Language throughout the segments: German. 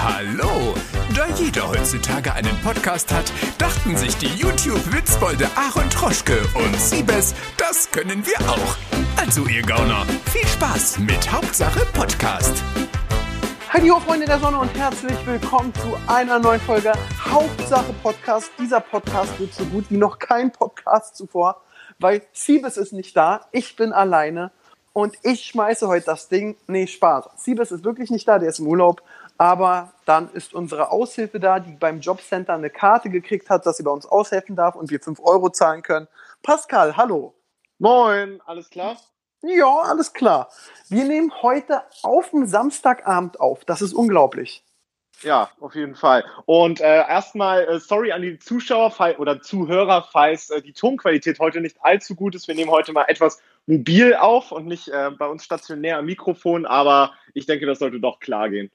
Hallo! Da jeder heutzutage einen Podcast hat, dachten sich die YouTube-Witzbolde Aaron Troschke und Siebes, das können wir auch. Also ihr Gauner, viel Spaß mit Hauptsache Podcast. Hallo Freunde der Sonne und herzlich willkommen zu einer neuen Folge Hauptsache Podcast. Dieser Podcast wird so gut wie noch kein Podcast zuvor, weil Siebes ist nicht da, ich bin alleine und ich schmeiße heute das Ding. Nee, Spaß. Siebes ist wirklich nicht da, der ist im Urlaub. Aber dann ist unsere Aushilfe da, die beim Jobcenter eine Karte gekriegt hat, dass sie bei uns aushelfen darf und wir 5 Euro zahlen können. Pascal, hallo. Moin, alles klar? Ja, alles klar. Wir nehmen heute auf dem Samstagabend auf. Das ist unglaublich. Ja, auf jeden Fall. Und äh, erstmal äh, sorry an die Zuschauer oder Zuhörer, falls äh, die Tonqualität heute nicht allzu gut ist. Wir nehmen heute mal etwas mobil auf und nicht äh, bei uns stationär am Mikrofon, aber ich denke, das sollte doch klar gehen.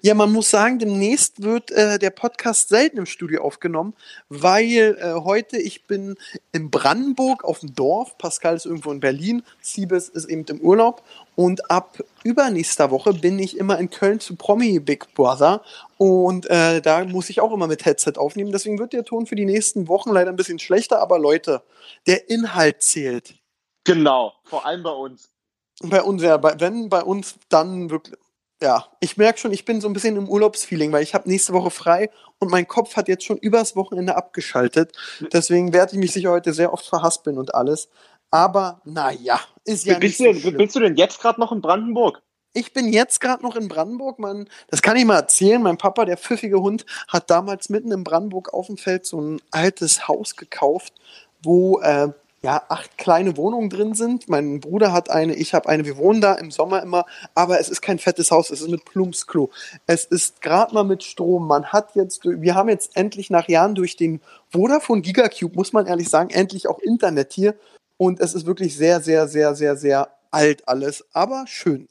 Ja, man muss sagen, demnächst wird äh, der Podcast selten im Studio aufgenommen, weil äh, heute ich bin in Brandenburg auf dem Dorf, Pascal ist irgendwo in Berlin, Siebes ist eben im Urlaub und ab übernächster Woche bin ich immer in Köln zu Promi Big Brother und äh, da muss ich auch immer mit Headset aufnehmen. Deswegen wird der Ton für die nächsten Wochen leider ein bisschen schlechter, aber Leute, der Inhalt zählt. Genau, vor allem bei uns. Bei uns, ja, bei, wenn bei uns, dann wirklich, ja, ich merke schon, ich bin so ein bisschen im Urlaubsfeeling, weil ich habe nächste Woche frei und mein Kopf hat jetzt schon übers Wochenende abgeschaltet. Deswegen werde ich mich sicher heute sehr oft verhaspeln und alles. Aber naja, ist ja bist nicht so du, Bist du denn jetzt gerade noch in Brandenburg? Ich bin jetzt gerade noch in Brandenburg. Man, das kann ich mal erzählen. Mein Papa, der pfiffige Hund, hat damals mitten in Brandenburg auf dem Feld so ein altes Haus gekauft, wo äh, ja, acht kleine Wohnungen drin sind. Mein Bruder hat eine, ich habe eine. Wir wohnen da im Sommer immer, aber es ist kein fettes Haus, es ist mit Plumpsklo. Es ist gerade mal mit Strom. Man hat jetzt, wir haben jetzt endlich nach Jahren durch den Vodafone Gigacube, muss man ehrlich sagen, endlich auch Internet hier. Und es ist wirklich sehr, sehr, sehr, sehr, sehr alt alles, aber schön.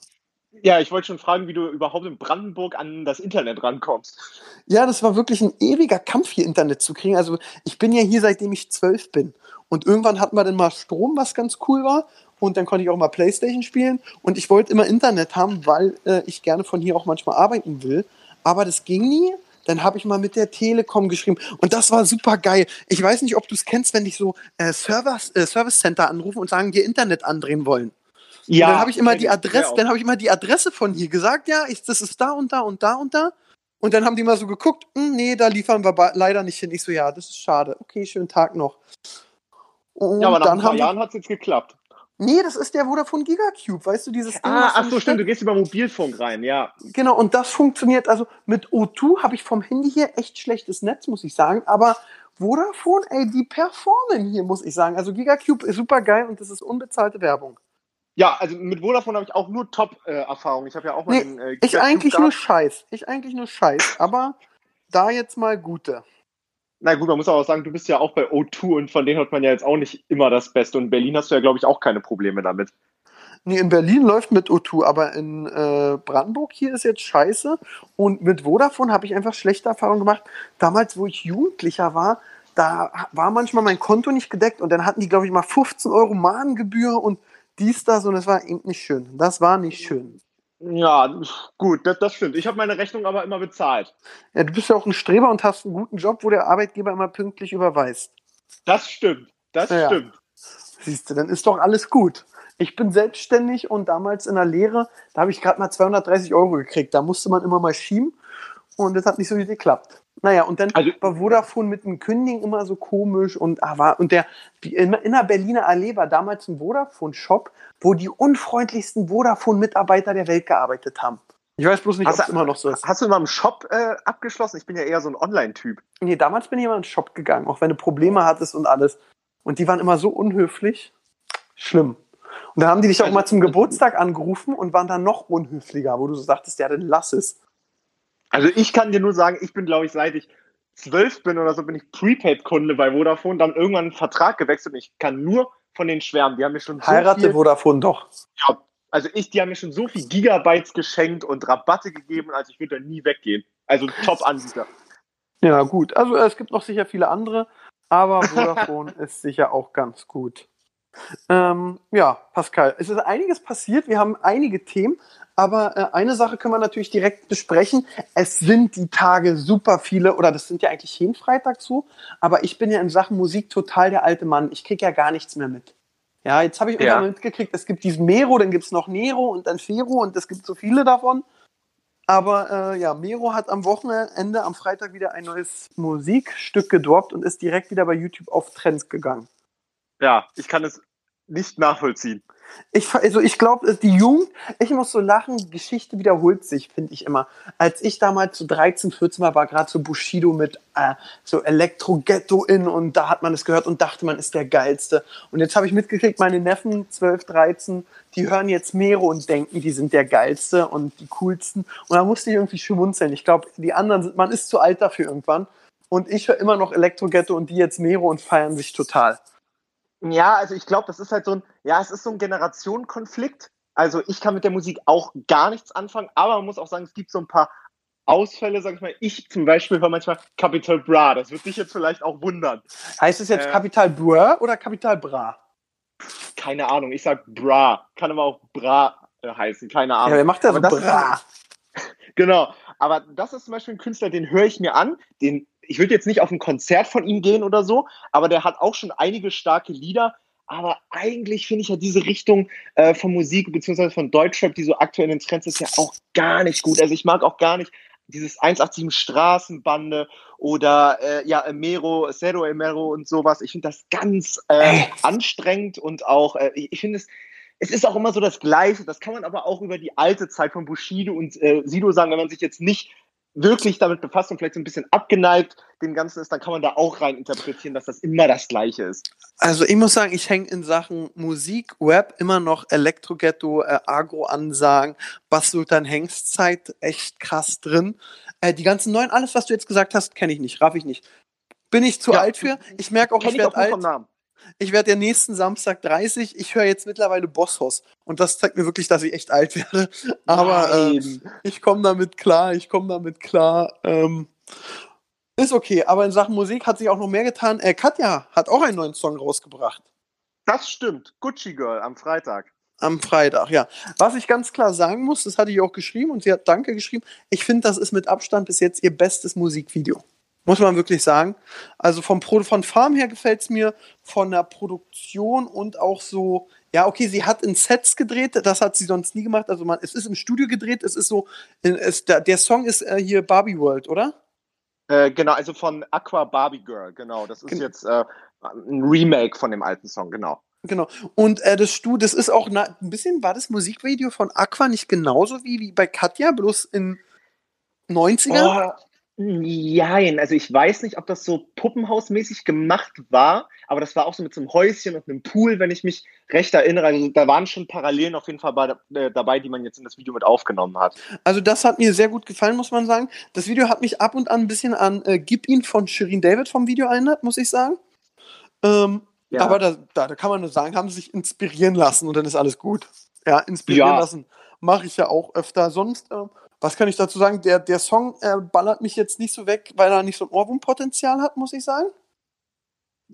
Ja, ich wollte schon fragen, wie du überhaupt in Brandenburg an das Internet rankommst. Ja, das war wirklich ein ewiger Kampf, hier Internet zu kriegen. Also ich bin ja hier, seitdem ich zwölf bin. Und irgendwann hatten wir dann mal Strom, was ganz cool war. Und dann konnte ich auch mal Playstation spielen. Und ich wollte immer Internet haben, weil äh, ich gerne von hier auch manchmal arbeiten will. Aber das ging nie. Dann habe ich mal mit der Telekom geschrieben. Und das war super geil. Ich weiß nicht, ob du es kennst, wenn dich so äh, Service, äh, Service Center anrufen und sagen, dir Internet andrehen wollen. Ja. Und dann habe ich immer die Adresse, dann habe ich immer die Adresse von hier gesagt, ja, ich, das ist da und da und da und da. Und dann haben die mal so geguckt, hm, nee, da liefern wir leider nicht hin. Ich so, ja, das ist schade. Okay, schönen Tag noch. Und ja, aber nach dann ein paar Jahren hat es jetzt geklappt. Nee, das ist der Vodafone Gigacube, weißt du, dieses Ding. Ah, ach so, stimmt, du gehst über Mobilfunk rein, ja. Genau, und das funktioniert, also mit O2 habe ich vom Handy hier echt schlechtes Netz, muss ich sagen, aber Vodafone, ey, die performen hier, muss ich sagen. Also Gigacube ist super geil und das ist unbezahlte Werbung. Ja, also mit Vodafone habe ich auch nur Top-Erfahrungen. Äh, ich habe ja auch mal nee, den äh, Ich eigentlich gehabt. nur Scheiß. Ich eigentlich nur Scheiß. Aber da jetzt mal gute. Na gut, man muss aber auch sagen, du bist ja auch bei O2 und von denen hat man ja jetzt auch nicht immer das Beste. Und in Berlin hast du ja, glaube ich, auch keine Probleme damit. Nee, in Berlin läuft mit O2, aber in äh, Brandenburg hier ist jetzt scheiße. Und mit Vodafone habe ich einfach schlechte Erfahrungen gemacht. Damals, wo ich Jugendlicher war, da war manchmal mein Konto nicht gedeckt und dann hatten die, glaube ich, mal 15 Euro Mahngebühr und dies, das und es war eben nicht schön. Das war nicht schön. Ja, gut, das, das stimmt. Ich habe meine Rechnung aber immer bezahlt. Ja, du bist ja auch ein Streber und hast einen guten Job, wo der Arbeitgeber immer pünktlich überweist. Das stimmt. Das ja. stimmt. Siehst du, dann ist doch alles gut. Ich bin selbstständig und damals in der Lehre, da habe ich gerade mal 230 Euro gekriegt. Da musste man immer mal schieben und das hat nicht so gut geklappt. Naja, und dann also, war Vodafone mit dem Kündigen immer so komisch und, ah, war, und der, in, der Berliner Allee war damals ein Vodafone-Shop, wo die unfreundlichsten Vodafone-Mitarbeiter der Welt gearbeitet haben. Ich weiß bloß nicht, ob es immer noch so ist. Hast du immer im Shop äh, abgeschlossen? Ich bin ja eher so ein Online-Typ. Nee, damals bin ich immer in den Shop gegangen, auch wenn du Probleme hattest und alles. Und die waren immer so unhöflich. Schlimm. Und dann haben die dich auch also, mal zum Geburtstag angerufen und waren dann noch unhöflicher, wo du so sagtest, ja, dann lass es. Also ich kann dir nur sagen, ich bin, glaube ich, seit ich zwölf bin oder so, bin ich Prepaid-Kunde bei Vodafone, dann irgendwann einen Vertrag gewechselt und ich kann nur von den schwärmen. Die haben mir schon so Heirate viel, Vodafone doch. Ja, also ich, die haben mir schon so viel Gigabytes geschenkt und Rabatte gegeben, also ich würde da nie weggehen. Also Top-Anbieter. Ja, gut. Also es gibt noch sicher viele andere, aber Vodafone ist sicher auch ganz gut. Ähm, ja, Pascal, es ist einiges passiert. Wir haben einige Themen, aber äh, eine Sache können wir natürlich direkt besprechen. Es sind die Tage super viele, oder das sind ja eigentlich jeden Freitag so, aber ich bin ja in Sachen Musik total der alte Mann. Ich kriege ja gar nichts mehr mit. Ja, jetzt habe ich ja. mitgekriegt, es gibt diesen Mero, dann gibt es noch Nero und dann Fero und es gibt so viele davon. Aber äh, ja, Mero hat am Wochenende, am Freitag wieder ein neues Musikstück gedroppt und ist direkt wieder bei YouTube auf Trends gegangen. Ja, ich kann es nicht nachvollziehen. Ich, also ich glaube, die Jugend, ich muss so lachen, Geschichte wiederholt sich, finde ich immer. Als ich damals so 13, 14 war, war gerade so Bushido mit äh, so Elektro-Ghetto in und da hat man es gehört und dachte, man ist der Geilste. Und jetzt habe ich mitgekriegt, meine Neffen, 12, 13, die hören jetzt Meere und denken, die sind der Geilste und die Coolsten. Und da musste ich irgendwie schmunzeln. Ich glaube, die anderen sind, man ist zu alt dafür irgendwann. Und ich höre immer noch Elektro-Ghetto und die jetzt Meere und feiern sich total. Ja, also ich glaube, das ist halt so ein, ja, es ist so ein Generationenkonflikt. Also ich kann mit der Musik auch gar nichts anfangen, aber man muss auch sagen, es gibt so ein paar Ausfälle, sag ich mal. Ich zum Beispiel höre manchmal Capital Bra. Das wird dich jetzt vielleicht auch wundern. Heißt es jetzt äh, Capital Bra oder Capital Bra? Keine Ahnung. Ich sag Bra. Kann aber auch Bra äh, heißen. Keine Ahnung. Ja, wer macht das, das Bra? Ist, genau. Aber das ist zum Beispiel ein Künstler, den höre ich mir an. Den ich würde jetzt nicht auf ein Konzert von ihm gehen oder so, aber der hat auch schon einige starke Lieder. Aber eigentlich finde ich ja diese Richtung äh, von Musik beziehungsweise von Deutschrap, die so aktuell in den Trends ist, ja auch gar nicht gut. Also ich mag auch gar nicht dieses 187 Straßenbande oder äh, ja, Emero, Zero Emero und sowas. Ich finde das ganz äh, anstrengend und auch, äh, ich finde es, es ist auch immer so das Gleiche. Das kann man aber auch über die alte Zeit von Bushido und äh, Sido sagen, wenn man sich jetzt nicht wirklich damit befasst und vielleicht so ein bisschen abgeneigt dem Ganzen ist, dann kann man da auch rein interpretieren, dass das immer das Gleiche ist. Also ich muss sagen, ich hänge in Sachen Musik, Web immer noch Elektro-Ghetto, äh, Agro-Ansagen, Bass-Sultan Hengst-Zeit echt krass drin. Äh, die ganzen neuen, alles was du jetzt gesagt hast, kenne ich nicht, raff ich nicht. Bin ich zu ja, alt für? Ich merke auch, ich werde alt. Vom Namen. Ich werde ja nächsten Samstag 30. Ich höre jetzt mittlerweile Bosshaus. Und das zeigt mir wirklich, dass ich echt alt werde. Aber äh, ich komme damit klar. Ich komme damit klar. Ähm, ist okay. Aber in Sachen Musik hat sich auch noch mehr getan. Äh, Katja hat auch einen neuen Song rausgebracht. Das stimmt. Gucci Girl am Freitag. Am Freitag, ja. Was ich ganz klar sagen muss, das hatte ich auch geschrieben und sie hat Danke geschrieben. Ich finde, das ist mit Abstand bis jetzt ihr bestes Musikvideo. Muss man wirklich sagen. Also vom Pro von Farm her gefällt es mir, von der Produktion und auch so, ja, okay, sie hat in Sets gedreht, das hat sie sonst nie gemacht. Also man, es ist im Studio gedreht, es ist so, es, der, der Song ist äh, hier Barbie World, oder? Äh, genau, also von Aqua Barbie Girl, genau. Das ist Gen jetzt äh, ein Remake von dem alten Song, genau. Genau. Und äh, das Studio, das ist auch na, ein bisschen, war das Musikvideo von Aqua nicht genauso wie, wie bei Katja, bloß in 90er? Oh, Nein, also ich weiß nicht, ob das so puppenhausmäßig gemacht war, aber das war auch so mit so einem Häuschen und einem Pool, wenn ich mich recht erinnere. Also da waren schon Parallelen auf jeden Fall bei, äh, dabei, die man jetzt in das Video mit aufgenommen hat. Also das hat mir sehr gut gefallen, muss man sagen. Das Video hat mich ab und an ein bisschen an äh, Gib ihn von Shirin David vom Video erinnert, muss ich sagen. Ähm, ja. Aber da, da, da, kann man nur sagen, haben sie sich inspirieren lassen und dann ist alles gut. Ja, inspirieren ja. lassen mache ich ja auch öfter. Sonst äh, was kann ich dazu sagen? Der, der Song äh, ballert mich jetzt nicht so weg, weil er nicht so ein Ohrwurmpotenzial hat, muss ich sagen.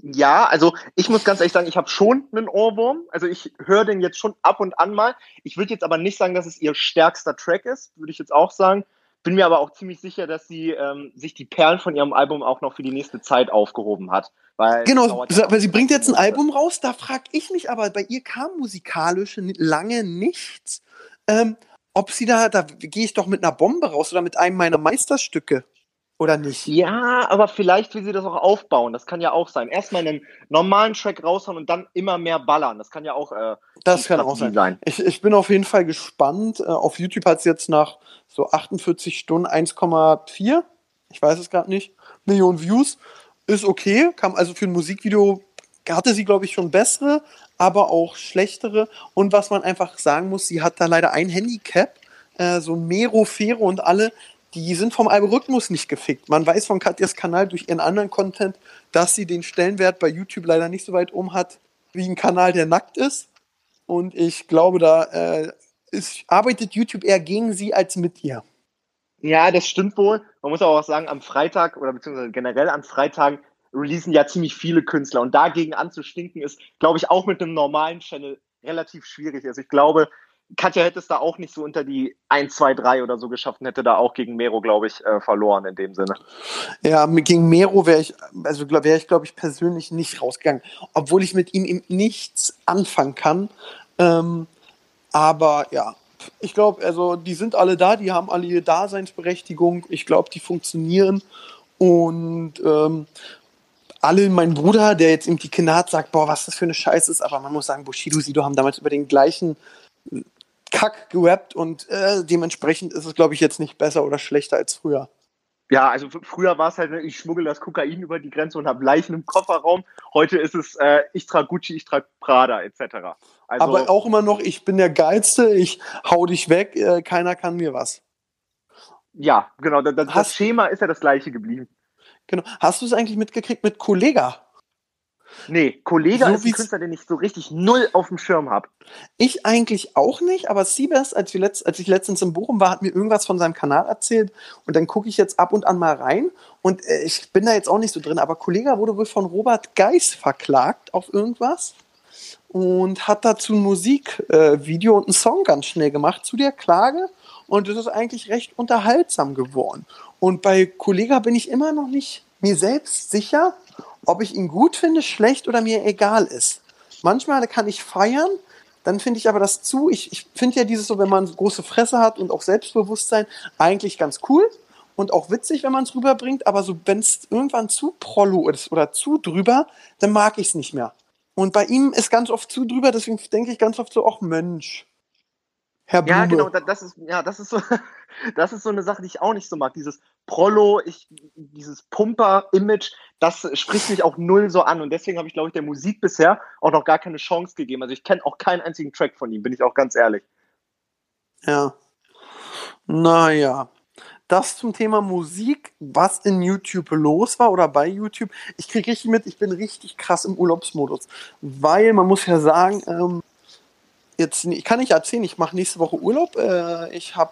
Ja, also ich muss ganz ehrlich sagen, ich habe schon einen Ohrwurm. Also ich höre den jetzt schon ab und an mal. Ich würde jetzt aber nicht sagen, dass es ihr stärkster Track ist, würde ich jetzt auch sagen. Bin mir aber auch ziemlich sicher, dass sie ähm, sich die Perlen von ihrem Album auch noch für die nächste Zeit aufgehoben hat. Weil genau, weil sie bringt jetzt ein Album raus, da frage ich mich aber, bei ihr kam musikalisch lange nichts. Ähm, ob sie da, da gehe ich doch mit einer Bombe raus oder mit einem meiner Meisterstücke. Oder nicht? Ja, aber vielleicht will sie das auch aufbauen. Das kann ja auch sein. Erstmal einen normalen Track raushauen und dann immer mehr ballern. Das kann ja auch. Äh, das kann auch sein. sein. Ich, ich bin auf jeden Fall gespannt. Äh, auf YouTube hat es jetzt nach so 48 Stunden 1,4, ich weiß es gerade nicht, Millionen Views. Ist okay. Kam also für ein Musikvideo hatte sie, glaube ich, schon bessere, aber auch schlechtere. Und was man einfach sagen muss, sie hat da leider ein Handicap. Äh, so Mero, Fero und alle, die sind vom Algorithmus nicht gefickt. Man weiß von Katjas Kanal durch ihren anderen Content, dass sie den Stellenwert bei YouTube leider nicht so weit um hat wie ein Kanal, der nackt ist. Und ich glaube, da äh, ist, arbeitet YouTube eher gegen sie als mit ihr. Ja, das stimmt wohl. Man muss aber auch sagen, am Freitag oder beziehungsweise generell an Freitagen releasen ja ziemlich viele Künstler und dagegen anzustinken ist, glaube ich, auch mit einem normalen Channel relativ schwierig. Also ich glaube, Katja hätte es da auch nicht so unter die 1, 2, 3 oder so geschafft und hätte da auch gegen Mero, glaube ich, äh, verloren in dem Sinne. Ja, gegen Mero wäre ich, also wäre ich, glaube ich, persönlich nicht rausgegangen, obwohl ich mit ihm eben nichts anfangen kann. Ähm, aber ja, ich glaube, also die sind alle da, die haben alle ihre Daseinsberechtigung. Ich glaube, die funktionieren. Und ähm, alle, mein Bruder, der jetzt eben die Kinder hat, sagt, boah, was das für eine Scheiße ist. Aber man muss sagen, Bushido, Sido haben damals über den gleichen Kack gerappt und äh, dementsprechend ist es, glaube ich, jetzt nicht besser oder schlechter als früher. Ja, also früher war es halt, ich schmuggel das Kokain über die Grenze und habe Leichen im Kofferraum. Heute ist es, äh, ich trage Gucci, ich trage Prada etc. Also, Aber auch immer noch, ich bin der Geilste, ich hau dich weg, äh, keiner kann mir was. Ja, genau, das, das Schema ist ja das gleiche geblieben. Genau. Hast du es eigentlich mitgekriegt mit Kollega? Nee, Kollege so ist ein Künstler, den ich so richtig null auf dem Schirm habe. Ich eigentlich auch nicht, aber Siebers, als, als ich letztens in Bochum war, hat mir irgendwas von seinem Kanal erzählt und dann gucke ich jetzt ab und an mal rein und äh, ich bin da jetzt auch nicht so drin, aber Kollege wurde wohl von Robert Geis verklagt auf irgendwas und hat dazu ein Musikvideo äh, und einen Song ganz schnell gemacht zu der Klage und das ist eigentlich recht unterhaltsam geworden. Und bei Kollega bin ich immer noch nicht mir selbst sicher, ob ich ihn gut finde, schlecht oder mir egal ist. Manchmal kann ich feiern, dann finde ich aber das zu. Ich, ich finde ja dieses so, wenn man große Fresse hat und auch Selbstbewusstsein, eigentlich ganz cool und auch witzig, wenn man es rüberbringt. Aber so, wenn es irgendwann zu prollo ist oder zu drüber, dann mag ich es nicht mehr. Und bei ihm ist ganz oft zu drüber, deswegen denke ich ganz oft so, ach Mensch, Herr Blume. Ja, genau, das ist, ja, das ist so, das ist so eine Sache, die ich auch nicht so mag. Dieses Prollo, ich, dieses Pumper-Image, das spricht mich auch null so an. Und deswegen habe ich, glaube ich, der Musik bisher auch noch gar keine Chance gegeben. Also ich kenne auch keinen einzigen Track von ihm, bin ich auch ganz ehrlich. Ja. Naja. Das zum Thema Musik, was in YouTube los war oder bei YouTube. Ich kriege richtig mit, ich bin richtig krass im Urlaubsmodus. Weil man muss ja sagen, ähm, jetzt, ich kann nicht erzählen, ich mache nächste Woche Urlaub. Äh, ich habe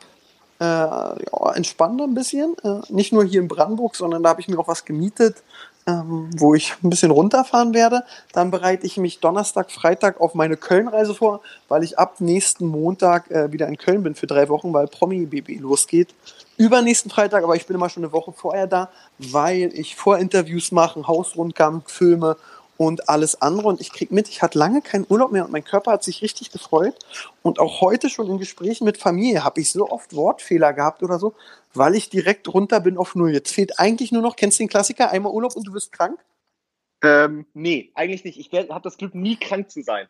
äh, ja, entspannter ein bisschen. Äh, nicht nur hier in Brandenburg, sondern da habe ich mir auch was gemietet, ähm, wo ich ein bisschen runterfahren werde. Dann bereite ich mich Donnerstag, Freitag auf meine Köln-Reise vor, weil ich ab nächsten Montag äh, wieder in Köln bin für drei Wochen, weil Promi-Baby losgeht. Übernächsten Freitag, aber ich bin immer schon eine Woche vorher da, weil ich Vorinterviews mache, Hausrundgang, Filme und alles andere. Und ich krieg mit, ich hatte lange keinen Urlaub mehr und mein Körper hat sich richtig gefreut. Und auch heute schon in Gesprächen mit Familie habe ich so oft Wortfehler gehabt oder so, weil ich direkt runter bin auf Null. Jetzt fehlt eigentlich nur noch, kennst du den Klassiker, einmal Urlaub und du wirst krank? Ähm, nee, eigentlich nicht. Ich habe das Glück, nie krank zu sein.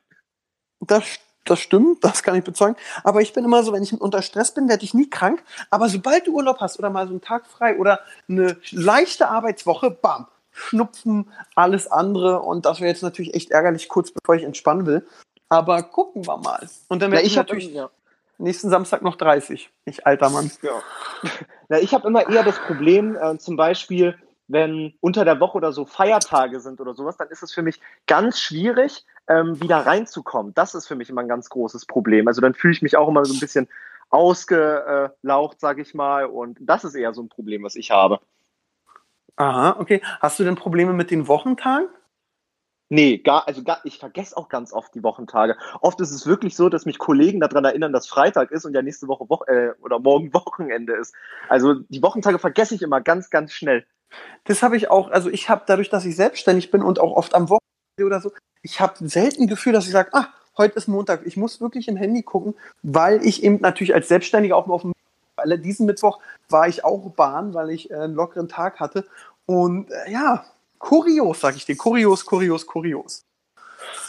Das, das stimmt, das kann ich bezeugen. Aber ich bin immer so, wenn ich unter Stress bin, werde ich nie krank. Aber sobald du Urlaub hast oder mal so einen Tag frei oder eine leichte Arbeitswoche, bam, Schnupfen, alles andere. Und das wäre jetzt natürlich echt ärgerlich, kurz bevor ich entspannen will. Aber gucken wir mal. Und dann werde ich, ich natürlich ja. nächsten Samstag noch 30. Ich alter Mann. Ja. ja ich habe immer eher das Problem, äh, zum Beispiel, wenn unter der Woche oder so Feiertage sind oder sowas, dann ist es für mich ganz schwierig, ähm, wieder reinzukommen. Das ist für mich immer ein ganz großes Problem. Also dann fühle ich mich auch immer so ein bisschen ausgelaucht, sage ich mal. Und das ist eher so ein Problem, was ich habe. Aha, okay. Hast du denn Probleme mit den Wochentagen? Nee, gar, also gar, ich vergesse auch ganz oft die Wochentage. Oft ist es wirklich so, dass mich Kollegen daran erinnern, dass Freitag ist und ja nächste Woche, Woche äh, oder morgen Wochenende ist. Also die Wochentage vergesse ich immer ganz, ganz schnell. Das habe ich auch, also ich habe dadurch, dass ich selbstständig bin und auch oft am Wochenende oder so, ich habe selten Gefühl, dass ich sage, ah, heute ist Montag. Ich muss wirklich im Handy gucken, weil ich eben natürlich als Selbstständiger auch mal auf dem weil diesen Mittwoch war ich auch Bahn, weil ich äh, einen lockeren Tag hatte. Und äh, ja, kurios, sag ich dir. Kurios, kurios, kurios.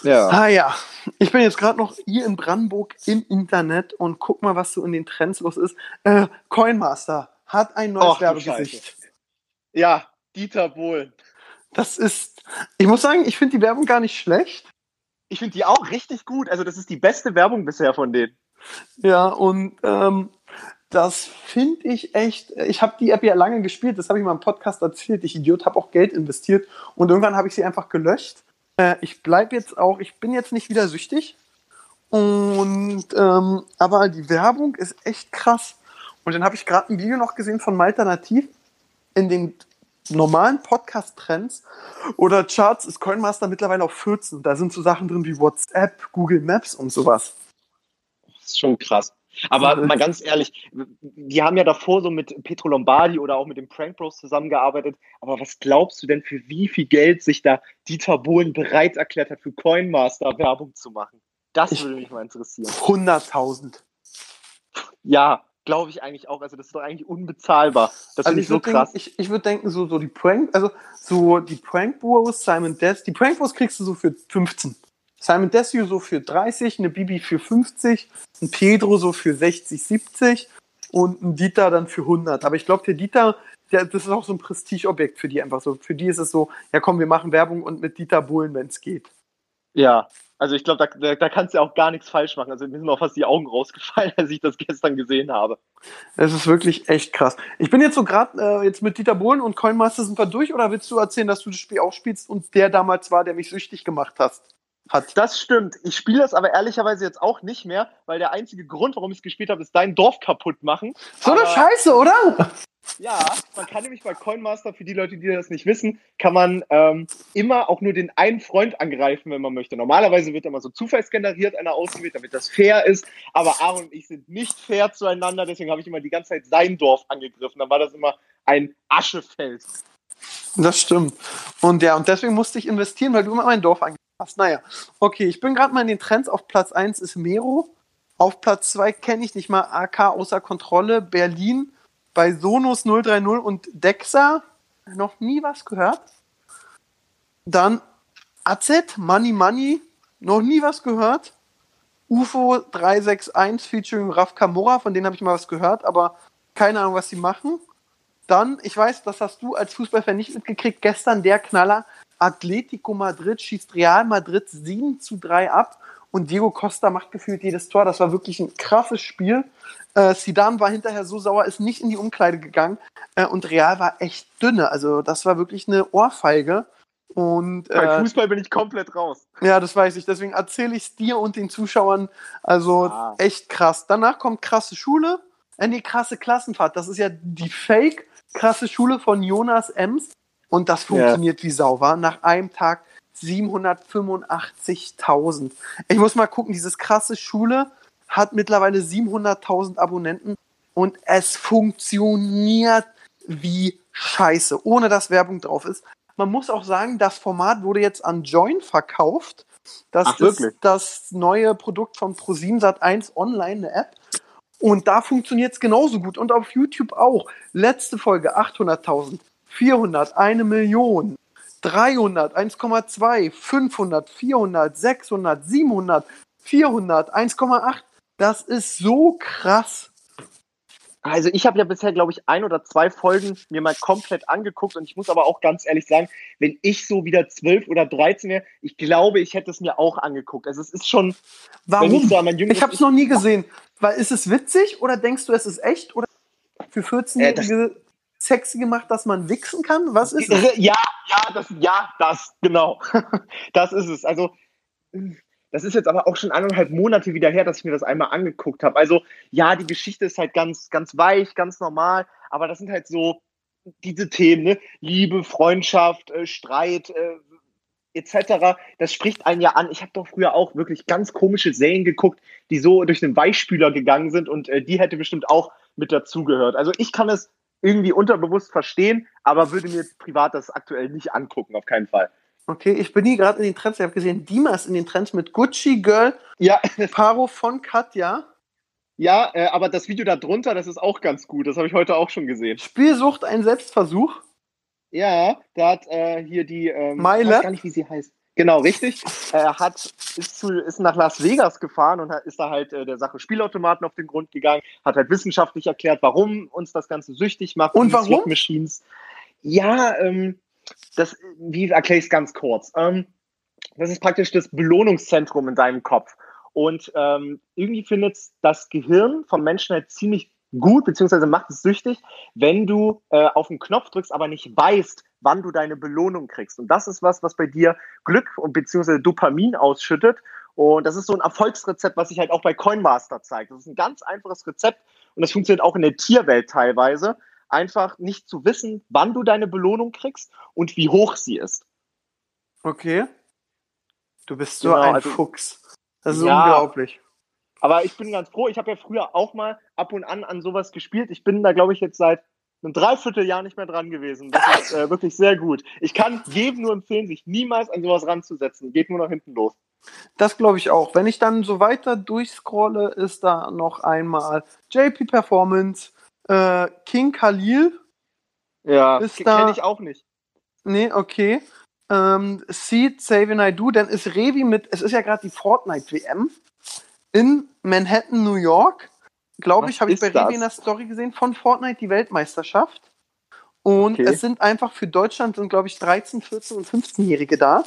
Ja. Ah ja, ich bin jetzt gerade noch hier in Brandenburg im Internet und guck mal, was so in den Trends los ist. Äh, Coinmaster hat ein neues Och, Werbegesicht. Ja, Dieter Bohlen. Das ist, ich muss sagen, ich finde die Werbung gar nicht schlecht. Ich finde die auch richtig gut. Also das ist die beste Werbung bisher von denen. Ja, und ähm, das finde ich echt. Ich habe die App ja lange gespielt, das habe ich mal im Podcast erzählt. Ich Idiot habe auch Geld investiert und irgendwann habe ich sie einfach gelöscht. Äh, ich bleibe jetzt auch, ich bin jetzt nicht wieder süchtig. Und ähm, aber die Werbung ist echt krass. Und dann habe ich gerade ein Video noch gesehen von Malternativ, in dem normalen Podcast-Trends oder Charts ist Coinmaster mittlerweile auf 14. Da sind so Sachen drin wie WhatsApp, Google Maps und sowas. Das ist schon krass. Aber mal ganz ehrlich, die haben ja davor so mit Petro Lombardi oder auch mit dem Prank Bros zusammengearbeitet. Aber was glaubst du denn, für wie viel Geld sich da Dieter Bohlen bereit erklärt hat, für Coinmaster Werbung zu machen? Das ich, würde mich mal interessieren. 100.000. Ja, glaube ich eigentlich auch. Also das ist doch eigentlich unbezahlbar. Das also finde ich so krass. Denken, ich, ich würde denken, so, so die Prank, also so die Prank Bros, Simon Des, die Prank Bros kriegst du so für 15. Simon Desue so für 30, eine Bibi für 50, ein Pedro so für 60, 70 und ein Dieter dann für 100. Aber ich glaube, der Dieter, der, das ist auch so ein Prestigeobjekt für die einfach so. Für die ist es so, ja komm, wir machen Werbung und mit Dieter Bohlen, wenn es geht. Ja, also ich glaube, da, da, da, kannst du auch gar nichts falsch machen. Also mir sind auch fast die Augen rausgefallen, als ich das gestern gesehen habe. Es ist wirklich echt krass. Ich bin jetzt so gerade äh, jetzt mit Dieter Bohlen und Coinmaster sind wir durch oder willst du erzählen, dass du das Spiel auch spielst und der damals war, der mich süchtig gemacht hast? Hat. Das stimmt. Ich spiele das aber ehrlicherweise jetzt auch nicht mehr, weil der einzige Grund, warum ich es gespielt habe, ist dein Dorf kaputt machen. So eine Scheiße, oder? Ja, man kann nämlich bei Coinmaster, für die Leute, die das nicht wissen, kann man ähm, immer auch nur den einen Freund angreifen, wenn man möchte. Normalerweise wird immer so zufallsgeneriert einer ausgewählt, damit das fair ist. Aber Aaron und ich sind nicht fair zueinander, deswegen habe ich immer die ganze Zeit sein Dorf angegriffen. Dann war das immer ein Aschefeld. Das stimmt. Und ja, und deswegen musste ich investieren, weil du immer mein Dorf angegriffen hast. Naja, okay, ich bin gerade mal in den Trends. Auf Platz 1 ist Mero. Auf Platz 2 kenne ich nicht mal AK außer Kontrolle, Berlin. Bei Sonos 030 und Dexa noch nie was gehört. Dann AZ, Money Money, noch nie was gehört. UFO 361 featuring Raf Kamora, von denen habe ich mal was gehört, aber keine Ahnung, was sie machen. Dann, ich weiß, das hast du als Fußballfan nicht mitgekriegt, gestern der Knaller, Atletico Madrid schießt Real Madrid 7 zu 3 ab und Diego Costa macht gefühlt jedes Tor. Das war wirklich ein krasses Spiel. Äh, Zidane war hinterher so sauer, ist nicht in die Umkleide gegangen äh, und Real war echt dünne. Also das war wirklich eine Ohrfeige. Und, äh, Bei Fußball bin ich komplett raus. Ja, das weiß ich. Deswegen erzähle ich es dir und den Zuschauern. Also ah. echt krass. Danach kommt krasse Schule. Äh, nee, krasse Klassenfahrt. Das ist ja die Fake krasse Schule von Jonas Ems. Und das funktioniert ja. wie sauber. Nach einem Tag 785.000. Ich muss mal gucken, dieses krasse Schule hat mittlerweile 700.000 Abonnenten und es funktioniert wie scheiße, ohne dass Werbung drauf ist. Man muss auch sagen, das Format wurde jetzt an Join verkauft. Das Ach, ist das neue Produkt von ProSieben 1 Online, eine App. Und da funktioniert es genauso gut. Und auf YouTube auch. Letzte Folge 800.000. 400, eine Million, 300, 1,2, 500, 400, 600, 700, 400, 1,8. Das ist so krass. Also ich habe ja bisher, glaube ich, ein oder zwei Folgen mir mal komplett angeguckt und ich muss aber auch ganz ehrlich sagen, wenn ich so wieder zwölf oder dreizehn wäre, ich glaube, ich hätte es mir auch angeguckt. Also es ist schon. Warum? Ich, so ich habe es noch nie gesehen. Weil ist es witzig oder denkst du, es ist echt oder für 14-Jährige äh, sexy gemacht, dass man wichsen kann? Was ist es? Ja, ja, das, ja, das, genau. das ist es. Also, das ist jetzt aber auch schon eineinhalb Monate wieder her, dass ich mir das einmal angeguckt habe. Also, ja, die Geschichte ist halt ganz, ganz weich, ganz normal, aber das sind halt so diese Themen, ne? Liebe, Freundschaft, äh, Streit, äh, etc. Das spricht einen ja an. Ich habe doch früher auch wirklich ganz komische Serien geguckt, die so durch den Weichspüler gegangen sind und äh, die hätte bestimmt auch mit dazugehört. Also ich kann es irgendwie unterbewusst verstehen, aber würde mir jetzt privat das aktuell nicht angucken, auf keinen Fall. Okay, ich bin hier gerade in den Trends. Ich habe gesehen, Dima ist in den Trends mit Gucci Girl. Ja. Paro von Katja. Ja, äh, aber das Video da drunter, das ist auch ganz gut. Das habe ich heute auch schon gesehen. Spielsucht, ein Selbstversuch. Ja, da hat äh, hier die. Ähm, Meile. Ich weiß gar nicht, wie sie heißt. Genau, richtig. Er hat, ist, zu, ist nach Las Vegas gefahren und ist da halt äh, der Sache Spielautomaten auf den Grund gegangen, hat halt wissenschaftlich erklärt, warum uns das Ganze süchtig macht. Und warum? Machines. Ja, ähm, das, wie erkläre ich es ganz kurz? Ähm, das ist praktisch das Belohnungszentrum in deinem Kopf. Und ähm, irgendwie findet das Gehirn vom Menschen halt ziemlich gut, beziehungsweise macht es süchtig, wenn du äh, auf den Knopf drückst, aber nicht weißt, wann du deine Belohnung kriegst. Und das ist was, was bei dir Glück und beziehungsweise Dopamin ausschüttet. Und das ist so ein Erfolgsrezept, was sich halt auch bei Coinmaster zeigt. Das ist ein ganz einfaches Rezept und das funktioniert auch in der Tierwelt teilweise. einfach nicht zu wissen, wann du deine Belohnung kriegst und wie hoch sie ist. Okay. Du bist so Genau, ein also- Fuchs. Das ist Ja. unglaublich. Aber ich bin ganz froh. Ich habe ja früher auch mal ab und an an sowas gespielt. Ich bin da, glaube ich, jetzt seit einem Dreivierteljahr nicht mehr dran gewesen. Das ist äh, wirklich sehr gut. Ich kann jedem nur empfehlen, sich niemals an sowas ranzusetzen. Geht nur nach hinten los. Das glaube ich auch. Wenn ich dann so weiter durchscrolle, ist da noch einmal JP Performance, äh, King Khalil. Ja, kenne ich auch nicht. Nee, okay. Ähm, Seed, Save and I Do, dann ist Revi mit, es ist ja gerade die Fortnite WM in Manhattan, New York. Glaube ich, habe ich bei Revi das? in der Story gesehen, von Fortnite die Weltmeisterschaft. Und Okay. es sind einfach für Deutschland sind, glaube ich, 13, 14 und 15-Jährige da.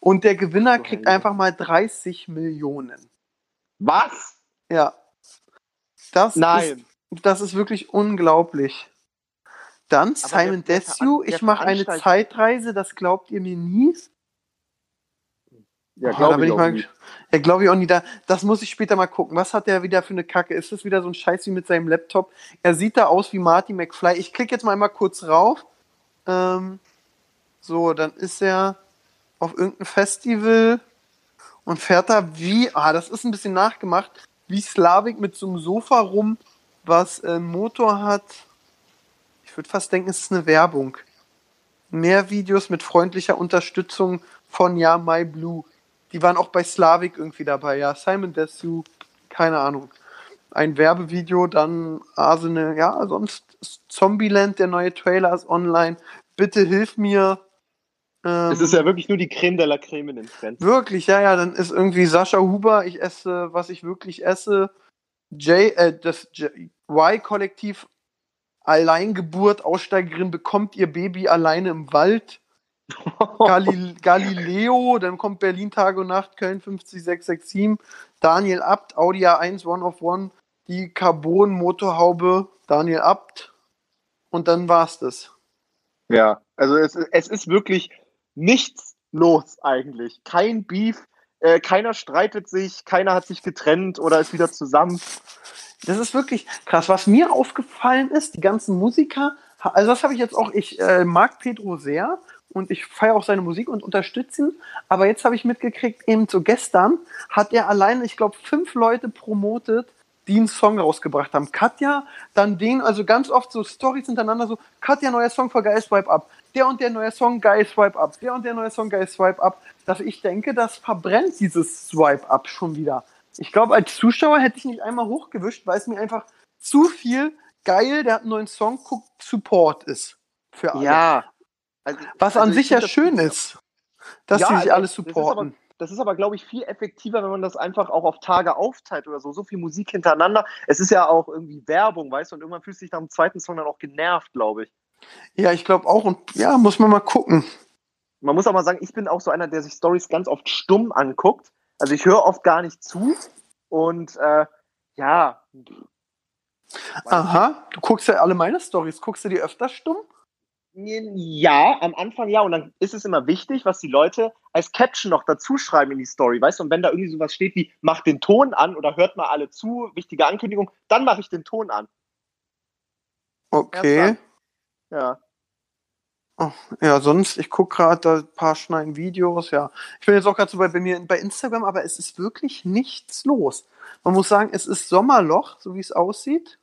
Und der Gewinner Du kriegt einfach mal 30 Millionen. Was? Ja. Das Nein. Ist, das ist wirklich unglaublich. Dann Simon der- der Desue, ich mache eine Zeitreise, das glaubt ihr mir nie. Ja, Oh, glaube ich ich nicht. ja, glaube ich auch nie. Da, das muss ich später mal gucken. Was hat der wieder für eine Kacke? Ist das wieder so ein Scheiß wie mit seinem Laptop? Er sieht da aus wie Marty McFly. Ich klicke jetzt mal einmal kurz rauf. Ähm, so, dann ist er auf irgendein Festival und fährt da wie, ah, das ist ein bisschen nachgemacht, wie Slavik mit so einem Sofa rum, was einen Motor hat. Ich würde fast denken, es ist eine Werbung. Mehr Videos mit freundlicher Unterstützung von Ja My Blue. Die waren auch bei Slavik irgendwie dabei, ja. Simon Desue, keine Ahnung. Ein Werbevideo, dann Arsenal, ja, sonst Zombieland, der neue Trailer ist online. Bitte hilf mir. Ähm, Es ist ja wirklich nur die Creme de la Creme in den Trends. Wirklich, ja, ja, dann ist irgendwie Sascha Huber, ich esse, was ich wirklich esse. J, äh, das Y-Kollektiv, Alleingeburt, Aussteigerin bekommt ihr Baby alleine im Wald. Galil Galileo, dann kommt Berlin Tag und Nacht, Köln 50667, Daniel Abt, Audi A1 One of One, die Carbon-Motorhaube, Daniel Abt. Und dann war's das. Ja, also es, es ist wirklich nichts los eigentlich. Kein Beef, äh, keiner streitet sich, keiner hat sich getrennt oder ist wieder zusammen. Das ist wirklich krass. Was mir aufgefallen ist, die ganzen Musiker, also das habe ich jetzt auch, ich äh, mag Pedro sehr und ich feiere auch seine Musik und unterstütze ihn, aber jetzt habe ich mitgekriegt, eben so gestern hat er alleine, ich glaube, fünf Leute promotet, die einen Song rausgebracht haben. Katja, dann den, also ganz oft so Stories hintereinander, so Katja, neuer Song für Geil Swipe Up, der und der neue Song, Geil Swipe Up, der und der neue Song, Geil Swipe Up, dass ich denke, das verbrennt dieses Swipe Up schon wieder. Ich glaube, als Zuschauer hätte ich nicht einmal hochgewischt, weil es mir einfach zu viel geil, der hat einen neuen Song, guckt, Support ist. Für alle. Ja. Also, Was also an ich sich ja das- schön ist, dass Ja, die sich alle das ist aber- supporten. Das ist aber, glaube ich, viel effektiver, wenn man das einfach auch auf Tage aufteilt oder so. So viel Musik hintereinander. Es ist ja auch irgendwie Werbung, weißt du, und irgendwann fühlst du dich nach dem zweiten Song dann auch genervt, glaube ich. Ja, ich glaube auch. Und ja, muss man mal gucken. Man muss auch mal sagen, ich bin auch so einer, der sich Stories ganz oft stumm anguckt. Also ich höre oft gar nicht zu. Und äh, ja. Aha, du guckst ja alle meine Stories. Guckst du die öfter stumm? Ja, am Anfang ja. Und dann ist es immer wichtig, was die Leute als Caption noch dazu schreiben in die Story, weißt du? Und wenn da irgendwie sowas steht wie, macht den Ton an oder hört mal alle zu, wichtige Ankündigung, dann mache ich den Ton an. Okay. Ja. Oh, ja, sonst, ich gucke gerade da ein paar schneiden Videos, ja. Ich bin jetzt auch gerade so bei, bei mir bei Instagram, aber es ist wirklich nichts los. Man muss sagen, es ist Sommerloch, so wie es aussieht.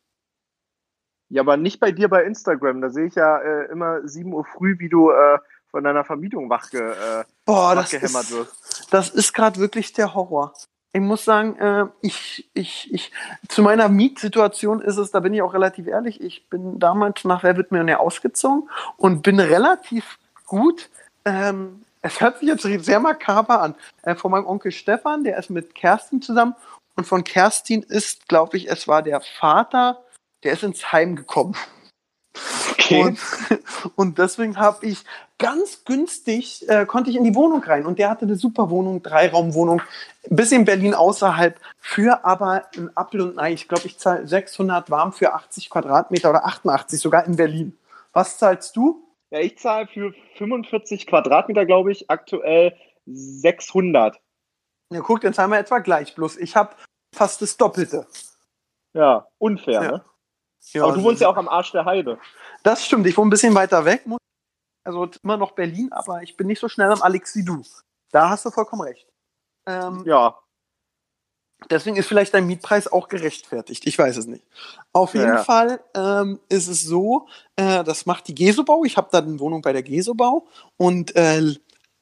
Ja, aber nicht bei dir bei Instagram. Da sehe ich ja äh, immer 7 Uhr früh, wie du äh, von deiner Vermietung wachge, äh, Boah, das wachgehämmert ist, wirst. das ist gerade wirklich der Horror. Ich muss sagen, äh, ich, ich, ich, zu meiner Mietsituation ist es, da bin ich auch relativ ehrlich, ich bin damals nach Wer wird Millionär ausgezogen und bin relativ gut, ähm, es hört sich jetzt sehr makaber an, äh, von meinem Onkel Stefan, der ist mit Kerstin zusammen und von Kerstin ist, glaube ich, es war der Vater, der ist ins Heim gekommen. Okay. Und, und deswegen habe ich ganz günstig, äh, konnte ich in die Wohnung rein. Und der hatte eine super Wohnung, Dreiraumwohnung, bis in Berlin außerhalb, für aber ein Apfel und Ei. Ich glaube, ich zahle 600 warm für 80 Quadratmeter oder 88 sogar in Berlin. Was zahlst du? Ja, ich zahle für 45 Quadratmeter, glaube ich, aktuell 600. Ja, guck, dann zahlen wir etwa gleich. Bloß ich habe fast das Doppelte. Ja, unfair, Ja. ne? Ja, Aber du wohnst ja auch am Arsch der Heide. Das stimmt, ich wohne ein bisschen weiter weg. Also immer noch Berlin, aber ich bin nicht so schnell am Alex wie du. Da hast du vollkommen recht. Ähm, ja. Deswegen ist vielleicht dein Mietpreis auch gerechtfertigt. Ich weiß es nicht. Auf jeden ja. Fall ähm, ist es so, äh, das macht die Gesobau. Ich habe da eine Wohnung bei der Gesobau und äh,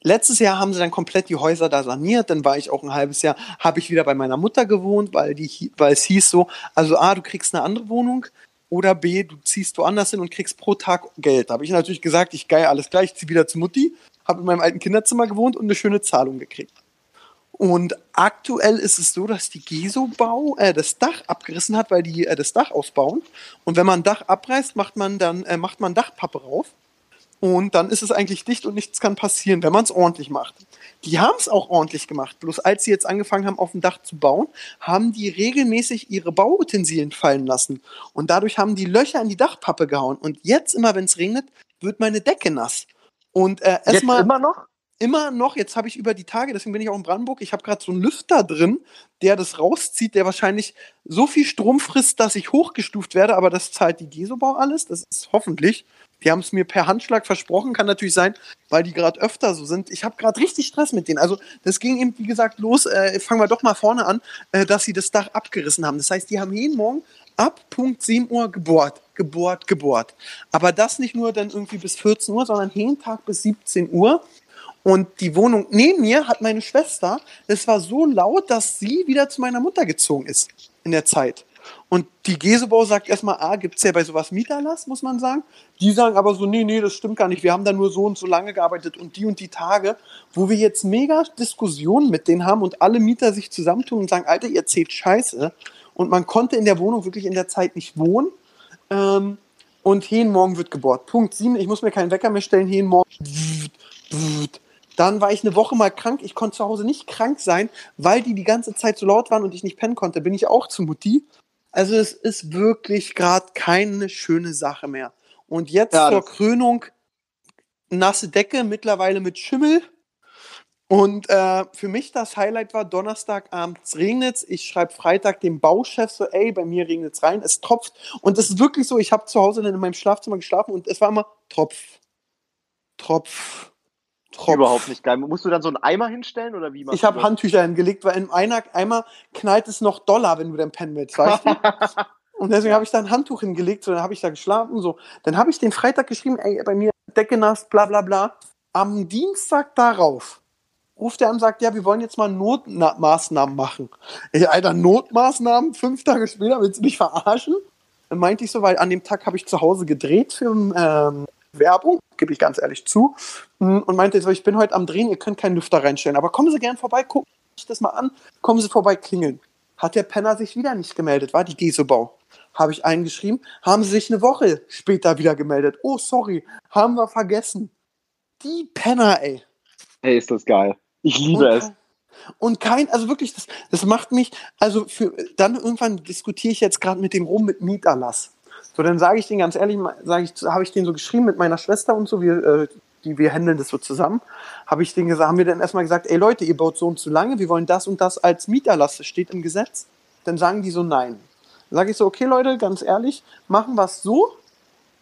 Letztes Jahr haben sie dann komplett die Häuser da saniert. Dann war ich auch ein halbes Jahr, habe ich wieder bei meiner Mutter gewohnt, weil, die, weil es hieß so, also A, du kriegst eine andere Wohnung oder B, du ziehst woanders hin und kriegst pro Tag Geld. Da habe ich natürlich gesagt, ich geil, alles gleich, ich ziehe wieder zu Mutti, habe in meinem alten Kinderzimmer gewohnt und eine schöne Zahlung gekriegt. Und aktuell ist es so, dass die Gesobau äh, das Dach abgerissen hat, weil die äh, das Dach ausbauen. Und wenn man ein Dach abreißt, macht man dann äh, macht man Dachpappe rauf. Und dann ist es eigentlich dicht und nichts kann passieren, wenn man es ordentlich macht. Die haben es auch ordentlich gemacht. Bloß als sie jetzt angefangen haben, auf dem Dach zu bauen, haben die regelmäßig ihre Bauutensilien fallen lassen. Und dadurch haben die Löcher in die Dachpappe gehauen. Und jetzt, immer wenn es regnet, wird meine Decke nass. Und äh, erstmal. Immer noch? Immer noch, jetzt habe ich über die Tage, deswegen bin ich auch in Brandenburg, ich habe gerade so einen Lüfter drin, der das rauszieht, der wahrscheinlich so viel Strom frisst, dass ich hochgestuft werde, aber das zahlt die Gesobau alles, das ist hoffentlich. Die haben es mir per Handschlag versprochen, kann natürlich sein, weil die gerade öfter so sind. Ich habe gerade richtig Stress mit denen. Also das ging eben, wie gesagt, los, äh, fangen wir doch mal vorne an, äh, dass sie das Dach abgerissen haben. Das heißt, die haben jeden Morgen ab Punkt 7 Uhr gebohrt, gebohrt, gebohrt. Aber das nicht nur dann irgendwie bis 14 Uhr, sondern jeden Tag bis 17 Uhr. Und die Wohnung neben mir hat meine Schwester, es war so laut, dass sie wieder zu meiner Mutter gezogen ist in der Zeit. Und die Gesebau sagt erstmal, ah, gibt es ja bei sowas Mieterlass, muss man sagen. Die sagen aber so, nee, nee, das stimmt gar nicht. Wir haben da nur so und so lange gearbeitet und die und die Tage, wo wir jetzt mega Diskussionen mit denen haben und alle Mieter sich zusammentun und sagen, Alter, ihr zählt Scheiße. Und man konnte in der Wohnung wirklich in der Zeit nicht wohnen. Ähm, und jeden Morgen wird gebohrt. Punkt 7, ich muss mir keinen Wecker mehr stellen, jeden Morgen. Dann war ich eine Woche mal krank. Ich konnte zu Hause nicht krank sein, weil die die ganze Zeit so laut waren und ich nicht pennen konnte. Bin ich auch zu Mutti. Also es ist wirklich gerade keine schöne Sache mehr. Und jetzt ja, zur Krönung nasse Decke, mittlerweile mit Schimmel. Und äh, für mich das Highlight war, Donnerstagabends regnet Ich schreibe Freitag dem Bauchef so, ey, bei mir regnet es rein, es tropft. Und es ist wirklich so, ich habe zu Hause dann in meinem Schlafzimmer geschlafen und es war immer Tropf, Tropf, Tropf. Überhaupt nicht geil. Musst du dann so einen Eimer hinstellen oder wie? Ich habe Handtücher hingelegt, weil in einer Eimer knallt es noch Dollar, wenn du den pennen willst, weißt du? Und deswegen habe ich da ein Handtuch hingelegt, so dann habe ich da geschlafen, so. Dann habe ich den Freitag geschrieben, ey, bei mir Decke nass, bla bla bla. Am Dienstag darauf ruft er an und sagt, ja, wir wollen jetzt mal Notmaßnahmen machen. Ey, Alter, Notmaßnahmen, fünf Tage später, willst du mich verarschen? Dann meinte ich so, weil an dem Tag habe ich zu Hause gedreht für ähm, Werbung, gebe ich ganz ehrlich zu, hm, und meinte so, ich bin heute am Drehen, ihr könnt keinen Lüfter reinstellen, aber kommen Sie gern vorbei, gucken Sie sich das mal an, kommen Sie vorbei, klingeln. Hat der Penner sich wieder nicht gemeldet, war die Gesobau. Habe ich eingeschrieben, haben Sie sich eine Woche später wieder gemeldet. Oh, sorry, haben wir vergessen. Die Penner, ey. Ey, ist das geil. Ich liebe und, es. Und kein, also wirklich, das, das macht mich, also für, dann irgendwann diskutiere ich jetzt gerade mit dem rum mit Mieterlass. So, dann sage ich den ganz ehrlich, sage ich, habe ich den so geschrieben mit meiner Schwester und so, wir, äh, die wir handeln das so zusammen, habe ich denen gesagt, haben wir dann erstmal gesagt, ey Leute, ihr baut so und so lange, wir wollen das und das als Mieterlass, das steht im Gesetz. Dann sagen die so nein. Dann sage ich so, okay Leute, ganz ehrlich, machen wir es so,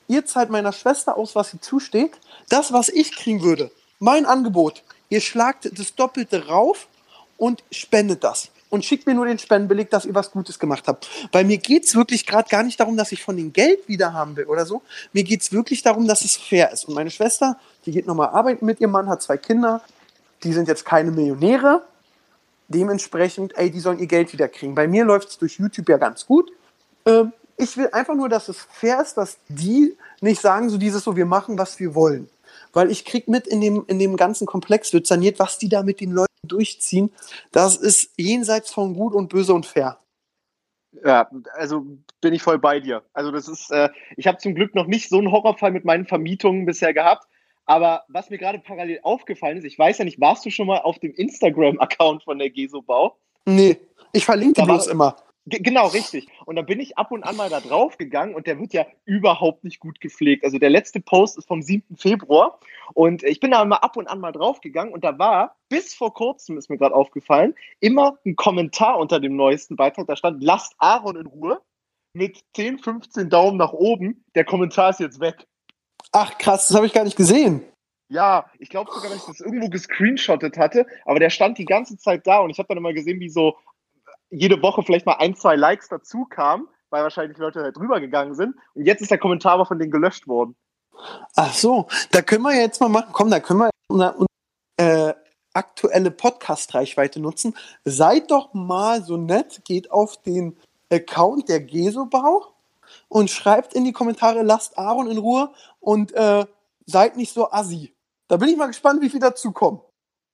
ihr zahlt meiner Schwester aus, was sie zusteht, das, was ich kriegen würde, mein Angebot, ihr schlagt das Doppelte rauf und spendet das und schickt mir nur den Spendenbeleg, dass ihr was Gutes gemacht habt. Weil mir geht es wirklich gerade gar nicht darum, dass ich von dem Geld wieder haben will oder so. Mir geht es wirklich darum, dass es fair ist. Und meine Schwester, die geht nochmal arbeiten mit ihrem Mann, hat zwei Kinder. Die sind jetzt keine Millionäre. Dementsprechend, ey, die sollen ihr Geld wieder kriegen. Bei mir läuft es durch YouTube ja ganz gut. Ähm, ich will einfach nur, dass es fair ist, dass die nicht sagen, so dieses so, wir machen, was wir wollen weil ich krieg mit in dem, in dem ganzen Komplex wird saniert, was die da mit den Leuten durchziehen. Das ist jenseits von gut und böse und fair. Ja, also bin ich voll bei dir. Also das ist, äh, ich habe zum Glück noch nicht so einen Horrorfall mit meinen Vermietungen bisher gehabt. Aber was mir gerade parallel aufgefallen ist, ich weiß ja nicht, warst du schon mal auf dem Instagram-Account von der Gesobau? Nee, ich verlinke die bloß immer. Genau, richtig. Und da bin ich ab und an mal da drauf gegangen und der wird ja überhaupt nicht gut gepflegt. Also der letzte Post ist vom 7. Februar und ich bin da mal ab und an mal drauf gegangen und da war, bis vor kurzem ist mir gerade aufgefallen, immer ein Kommentar unter dem neuesten Beitrag. Da stand, lasst Aaron in Ruhe. mit 10, 15 Daumen nach oben. Der Kommentar ist jetzt weg. Ach krass, das habe ich gar nicht gesehen. Ja, ich glaube sogar, dass ich das irgendwo gescreenshottet hatte, aber der stand die ganze Zeit da und ich habe dann immer gesehen, wie so jede Woche vielleicht mal ein, zwei Likes dazu kamen, weil wahrscheinlich Leute da drüber gegangen sind. Und jetzt ist der Kommentar aber von denen gelöscht worden. Ach so, da können wir jetzt mal machen. Komm, da können wir unsere, äh, aktuelle Podcast-Reichweite nutzen. Seid doch mal so nett, geht auf den Account der Gesobau und schreibt in die Kommentare, lasst Aaron in Ruhe und äh, seid nicht so assi. Da bin ich mal gespannt, wie viel dazukommen.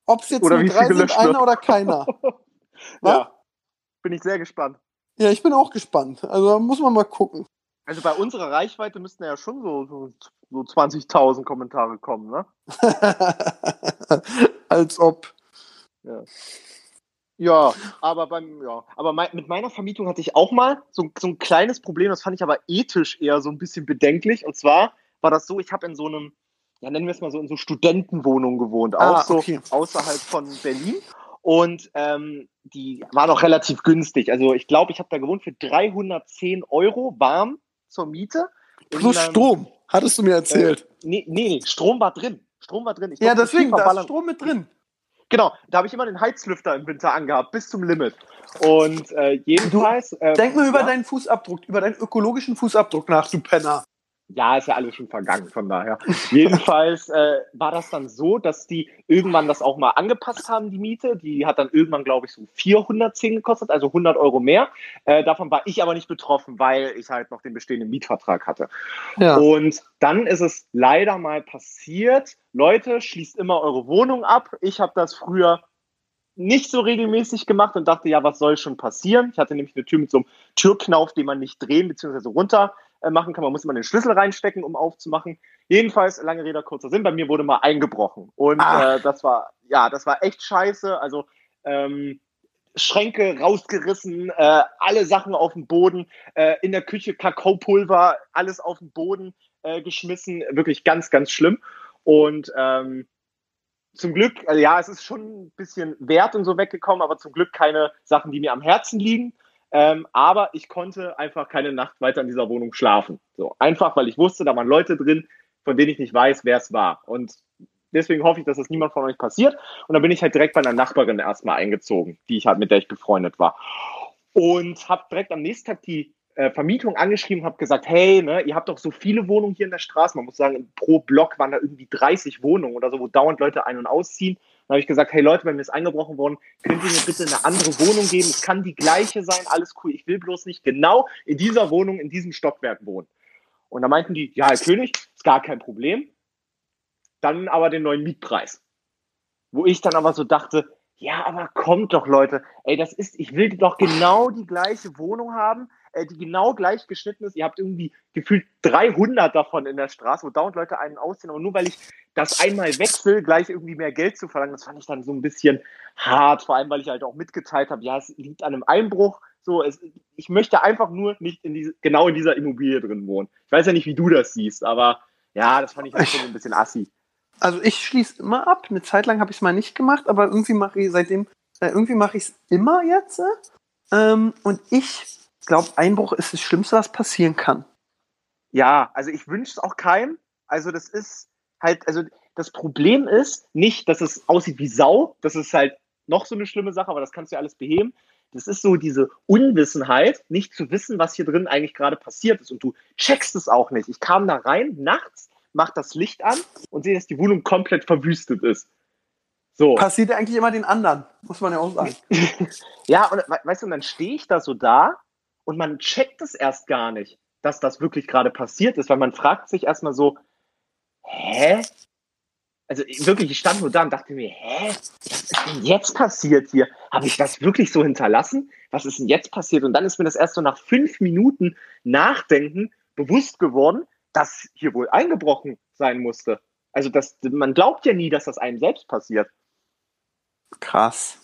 Ob es jetzt Oder nur drei sind, einer oder keiner. Ja, bin ich sehr gespannt. Ja, ich bin auch gespannt. Also da muss man mal gucken. Also bei unserer Reichweite müssten ja schon so, so, so 20.000 Kommentare kommen, ne? Als ob. Ja, aber beim, ja, aber mei- mit meiner Vermietung hatte ich auch mal so, so ein kleines Problem, das fand ich aber ethisch eher so ein bisschen bedenklich. Und zwar war das so, ich habe in so einem, ja, nennen wir es mal so, in so Studentenwohnungen gewohnt, auch Ah, so okay. außerhalb von Berlin. Und ähm, die war noch relativ günstig. Also ich glaube, ich habe da gewohnt für 310 Euro warm zur Miete. Plus einem- Strom, hattest du mir erzählt. Nee, nee, nee, Strom war drin. Strom war drin. Ich ja, viel deswegen, da ist. Strom mit drin. Genau, da habe ich immer den Heizlüfter im Winter angehabt, bis zum Limit. Und äh, jedenfalls. äh, Denk mal über ja, deinen Fußabdruck, über deinen ökologischen Fußabdruck nach, du Penner. Ja, ist ja alles schon vergangen, von daher. Jedenfalls äh, war das dann so, dass die irgendwann das auch mal angepasst haben, die Miete. Die hat dann irgendwann, glaube ich, so 410 gekostet, also 100 Euro mehr. Äh, davon war ich aber nicht betroffen, weil ich halt noch den bestehenden Mietvertrag hatte. Ja. Und dann ist es leider mal passiert, Leute, schließt immer eure Wohnung ab. Ich habe das früher nicht so regelmäßig gemacht und dachte, ja, was soll schon passieren? Ich hatte nämlich eine Tür mit so einem Türknauf, den man nicht drehen bzw. runter machen kann. Man muss immer den Schlüssel reinstecken, um aufzumachen. Jedenfalls, lange Rede, kurzer Sinn, bei mir wurde mal eingebrochen. Und Ach. äh, das war, ja, das war echt scheiße. Also ähm, Schränke rausgerissen, äh, alle Sachen auf den Boden, äh, in der Küche Kakaopulver, alles auf den Boden äh, geschmissen. Wirklich ganz, ganz schlimm. Und ähm, zum Glück, also ja, es ist schon ein bisschen Wert und so weggekommen, aber zum Glück keine Sachen, die mir am Herzen liegen. Ähm, aber ich konnte einfach keine Nacht weiter in dieser Wohnung schlafen. So einfach, weil ich wusste, da waren Leute drin, von denen ich nicht weiß, wer es war. Und deswegen hoffe ich, dass das niemand von euch passiert. Und dann bin ich halt direkt bei einer Nachbarin erstmal eingezogen, die ich halt mit der ich befreundet war. Und habe direkt am nächsten Tag die äh, Vermietung angeschrieben, habe gesagt, hey, ne, ihr habt doch so viele Wohnungen hier in der Straße. Man muss sagen, pro Block waren da irgendwie 30 Wohnungen oder so, wo dauernd Leute ein- und ausziehen. Dann habe ich gesagt, hey Leute, bei mir ist eingebrochen worden, könnt ihr mir bitte eine andere Wohnung geben? Es kann die gleiche sein, alles cool. Ich will bloß nicht genau in dieser Wohnung, in diesem Stockwerk wohnen. Und da meinten die, ja, Herr König, ist gar kein Problem. Dann aber den neuen Mietpreis. Wo ich dann aber so dachte, ja, aber kommt doch, Leute. Ey, das ist, ich will doch genau die gleiche Wohnung haben, äh, die genau gleich geschnitten ist. Ihr habt irgendwie gefühlt 300 davon in der Straße, wo dauernd Leute einen ausziehen. Aber nur weil ich das einmal wechsle, gleich irgendwie mehr Geld zu verlangen, das fand ich dann so ein bisschen hart. Vor allem, weil ich halt auch mitgeteilt habe, ja, es liegt an einem Einbruch. So, es, ich möchte einfach nur nicht in diese, genau in dieser Immobilie drin wohnen. Ich weiß ja nicht, wie du das siehst, aber ja, das fand ich halt schon ein bisschen assi. Also ich schließe immer ab. Eine Zeit lang habe ich es mal nicht gemacht, aber irgendwie mache ich seitdem, äh, irgendwie mache ich es immer jetzt. äh. Ähm, und ich glaube, Einbruch ist das Schlimmste, was passieren kann. Ja, also ich wünsche es auch keinem. Also das ist halt, also das Problem ist nicht, dass es aussieht wie Sau. Das ist halt noch so eine schlimme Sache, aber das kannst du ja alles beheben. Das ist so diese Unwissenheit, nicht zu wissen, was hier drin eigentlich gerade passiert ist. Und du checkst es auch nicht. Ich kam da rein nachts, mach das Licht an und sehe, dass die Wohnung komplett verwüstet ist. So. Passiert ja eigentlich immer den anderen, muss man ja auch sagen. Ja, und we- weißt du, und dann stehe ich da so da und man checkt es erst gar nicht, dass das wirklich gerade passiert ist, weil man fragt sich erstmal so, hä? Also ich- wirklich, ich stand nur da und dachte mir, hä? Was ist denn jetzt passiert hier? Habe ich das wirklich so hinterlassen? Was ist denn jetzt passiert? Und dann ist mir das erst so nach fünf Minuten Nachdenken bewusst geworden, dass hier wohl eingebrochen sein musste. Also das, man glaubt ja nie, dass das einem selbst passiert. Krass.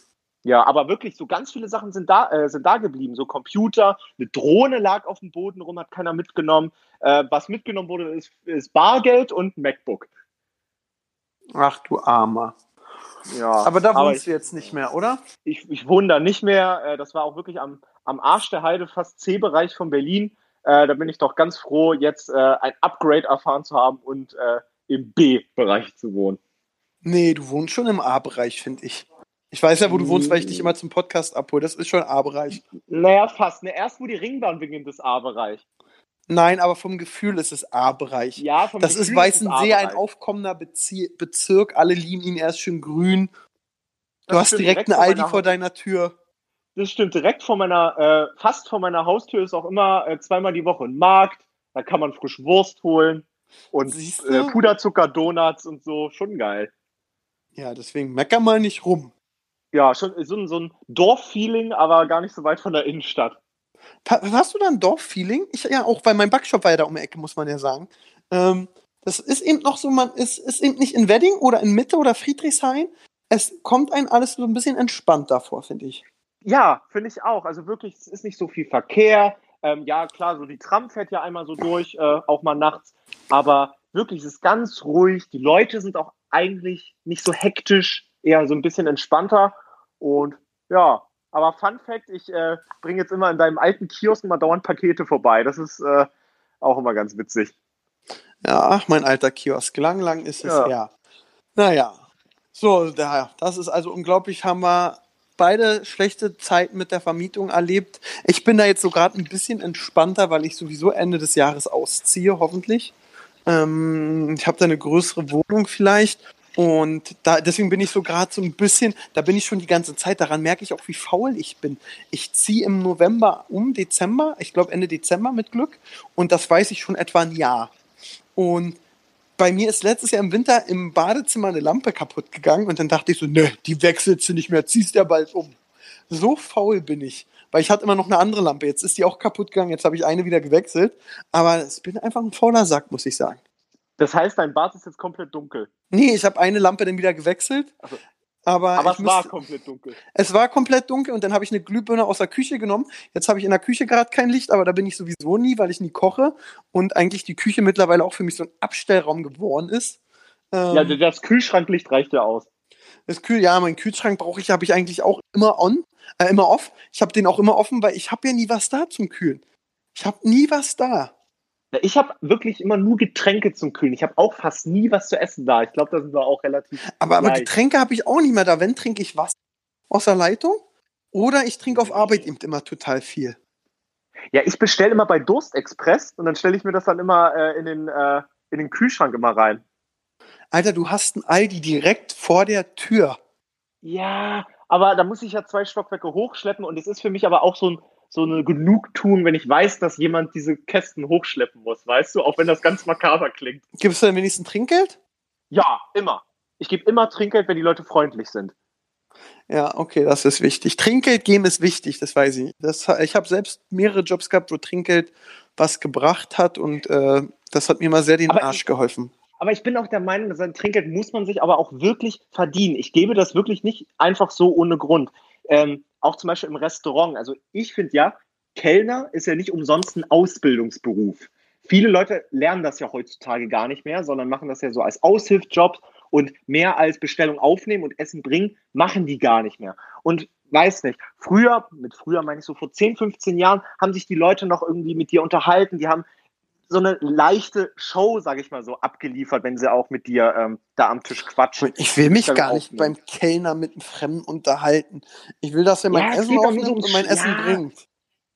Ja, aber wirklich, so ganz viele Sachen sind da, äh, sind da geblieben. So Computer, eine Drohne lag auf dem Boden rum, hat keiner mitgenommen. Äh, was mitgenommen wurde, ist, ist Bargeld und ein MacBook. Ach du Armer. Ja, Aber da wohnst ich, du jetzt nicht mehr, oder? ich, ich wohne da nicht mehr. Äh, das war auch wirklich am, am Arsch der Heide, fast C-Bereich von Berlin. Äh, da bin ich doch ganz froh, jetzt äh, ein Upgrade erfahren zu haben und äh, im B-Bereich zu wohnen. Nee, du wohnst schon im A-Bereich, finde ich. Ich weiß ja, wo du wohnst, weil ich dich immer zum Podcast abhole. Das ist schon A-Bereich. Naja, fast. Ne, erst wo die Ringbahn beginnt, ist A-Bereich. Nein, aber vom Gefühl ist es A-Bereich. Ja, vom Das Gefühl ist Weißensee ein aufkommender Bezie Bezirk. Alle lieben ihn, er ist schön grün. Du Das hast direkt einen vor Aldi vor deiner Tür. Das stimmt, direkt vor meiner, äh, fast vor meiner Haustür ist auch immer äh, zweimal die Woche ein Markt. Da kann man frisch Wurst holen und äh? Puderzucker, Donuts und so. Schon geil. Ja, deswegen mecker mal nicht rum. Ja, schon so, ein- so ein Dorffeeling, aber gar nicht so weit von der Innenstadt. Hast du da ein Dorffeeling? Ich ja auch, weil mein Backshop war ja da um die Ecke, muss man ja sagen. Ähm, das ist eben noch so, man ist, ist eben nicht in Wedding oder in Mitte oder Friedrichshain. Es kommt einem alles so ein bisschen entspannter vor, finde ich. Ja, finde ich auch. Also wirklich, es ist nicht so viel Verkehr. Ähm, ja, klar, so die Tram fährt ja einmal so durch, äh, auch mal nachts. Aber wirklich, es ist ganz ruhig. Die Leute sind auch eigentlich nicht so hektisch, eher so ein bisschen entspannter. Und ja, aber Fun Fact, ich äh, bringe jetzt immer in deinem alten Kiosk immer dauernd Pakete vorbei. Das ist äh, auch immer ganz witzig. Ja, ach, mein alter Kiosk. Lang, lang ist es Ja. her. Naja. So, da, das ist also unglaublich. Haben wir beide schlechte Zeiten mit der Vermietung erlebt. Ich bin da jetzt so gerade ein bisschen entspannter, weil ich sowieso Ende des Jahres ausziehe, hoffentlich. Ähm, ich habe da eine größere Wohnung vielleicht. Und da, deswegen bin ich so gerade so ein bisschen, da bin ich schon die ganze Zeit, daran merke ich auch, wie faul ich bin. Ich ziehe im November um, Dezember, ich glaube Ende Dezember mit Glück. Und das weiß ich schon etwa ein Jahr. Und bei mir ist letztes Jahr im Winter im Badezimmer eine Lampe kaputt gegangen und dann dachte ich so, ne, die wechselst du nicht mehr, ziehst ja bald um. So faul bin ich, weil ich hatte immer noch eine andere Lampe. Jetzt ist die auch kaputt gegangen, jetzt habe ich eine wieder gewechselt. Aber ich bin einfach ein fauler Sack, muss ich sagen. Das heißt, dein Bad ist jetzt komplett dunkel. Nee, ich habe eine Lampe dann wieder gewechselt. Ach so. Aber, Aber es war müsste- komplett dunkel. es war komplett dunkel und dann habe ich eine Glühbirne aus der Küche genommen. Jetzt habe ich in der Küche gerade kein Licht, aber da bin ich sowieso nie, weil ich nie koche und eigentlich die Küche mittlerweile auch für mich so ein Abstellraum geworden ist. Ähm, Ja, das Kühlschranklicht reicht ja aus. Das Kühl, ja, mein Kühlschrank brauche ich, habe ich eigentlich auch immer on, äh, immer off. Ich habe den auch immer offen, weil ich habe ja nie was da zum Kühlen. Ich habe nie was da. Ich habe wirklich immer nur Getränke zum Kühlen. Ich habe auch fast nie was zu essen da. Ich glaube, da sind wir auch relativ. Aber, aber. Getränke habe ich auch nicht mehr da. Wenn trinke ich Wasser aus der Leitung oder ich trinke auf Arbeit eben immer total viel. Ja, ich bestelle immer bei Durstexpress und dann stelle ich mir das dann immer äh, in, den, äh, in den Kühlschrank immer rein. Alter, du hast ein Aldi direkt vor der Tür. Ja, aber da muss ich ja zwei Stockwerke hochschleppen und es ist für mich aber auch so, ein, so eine Genugtuung, wenn ich weiß, dass jemand diese Kästen hochschleppen muss, weißt du? Auch wenn das ganz makaber klingt. Gibst du denn wenigstens Trinkgeld? Ja, immer. Ich gebe immer Trinkgeld, wenn die Leute freundlich sind. Ja, okay, das ist wichtig. Trinkgeld geben ist wichtig, das weiß ich. Das, ich habe selbst mehrere Jobs gehabt, wo Trinkgeld was gebracht hat und äh, das hat mir mal sehr den Aber Arsch ich- geholfen. Aber ich bin auch der Meinung, dass ein Trinkgeld muss man sich aber auch wirklich verdienen. Ich gebe das wirklich nicht einfach so ohne Grund. Ähm, auch zum Beispiel im Restaurant. Also ich finde ja, Kellner ist ja nicht umsonst ein Ausbildungsberuf. Viele Leute lernen das ja heutzutage gar nicht mehr, sondern machen das ja so als Aushilfsjob und mehr als Bestellung aufnehmen und Essen bringen, machen die gar nicht mehr. Und weiß nicht, früher, mit früher meine ich so vor 10, 15 Jahren, haben sich die Leute noch irgendwie mit dir unterhalten, die haben so eine leichte Show, sage ich mal so, abgeliefert, wenn sie auch mit dir ähm, da am Tisch quatschen. Ich will mich gar nicht aufnehmen. beim Kellner mit einem Fremden unterhalten. Ich will, dass er mein Ja, es Essen so aufnimmt und mein Essen Ja. bringt.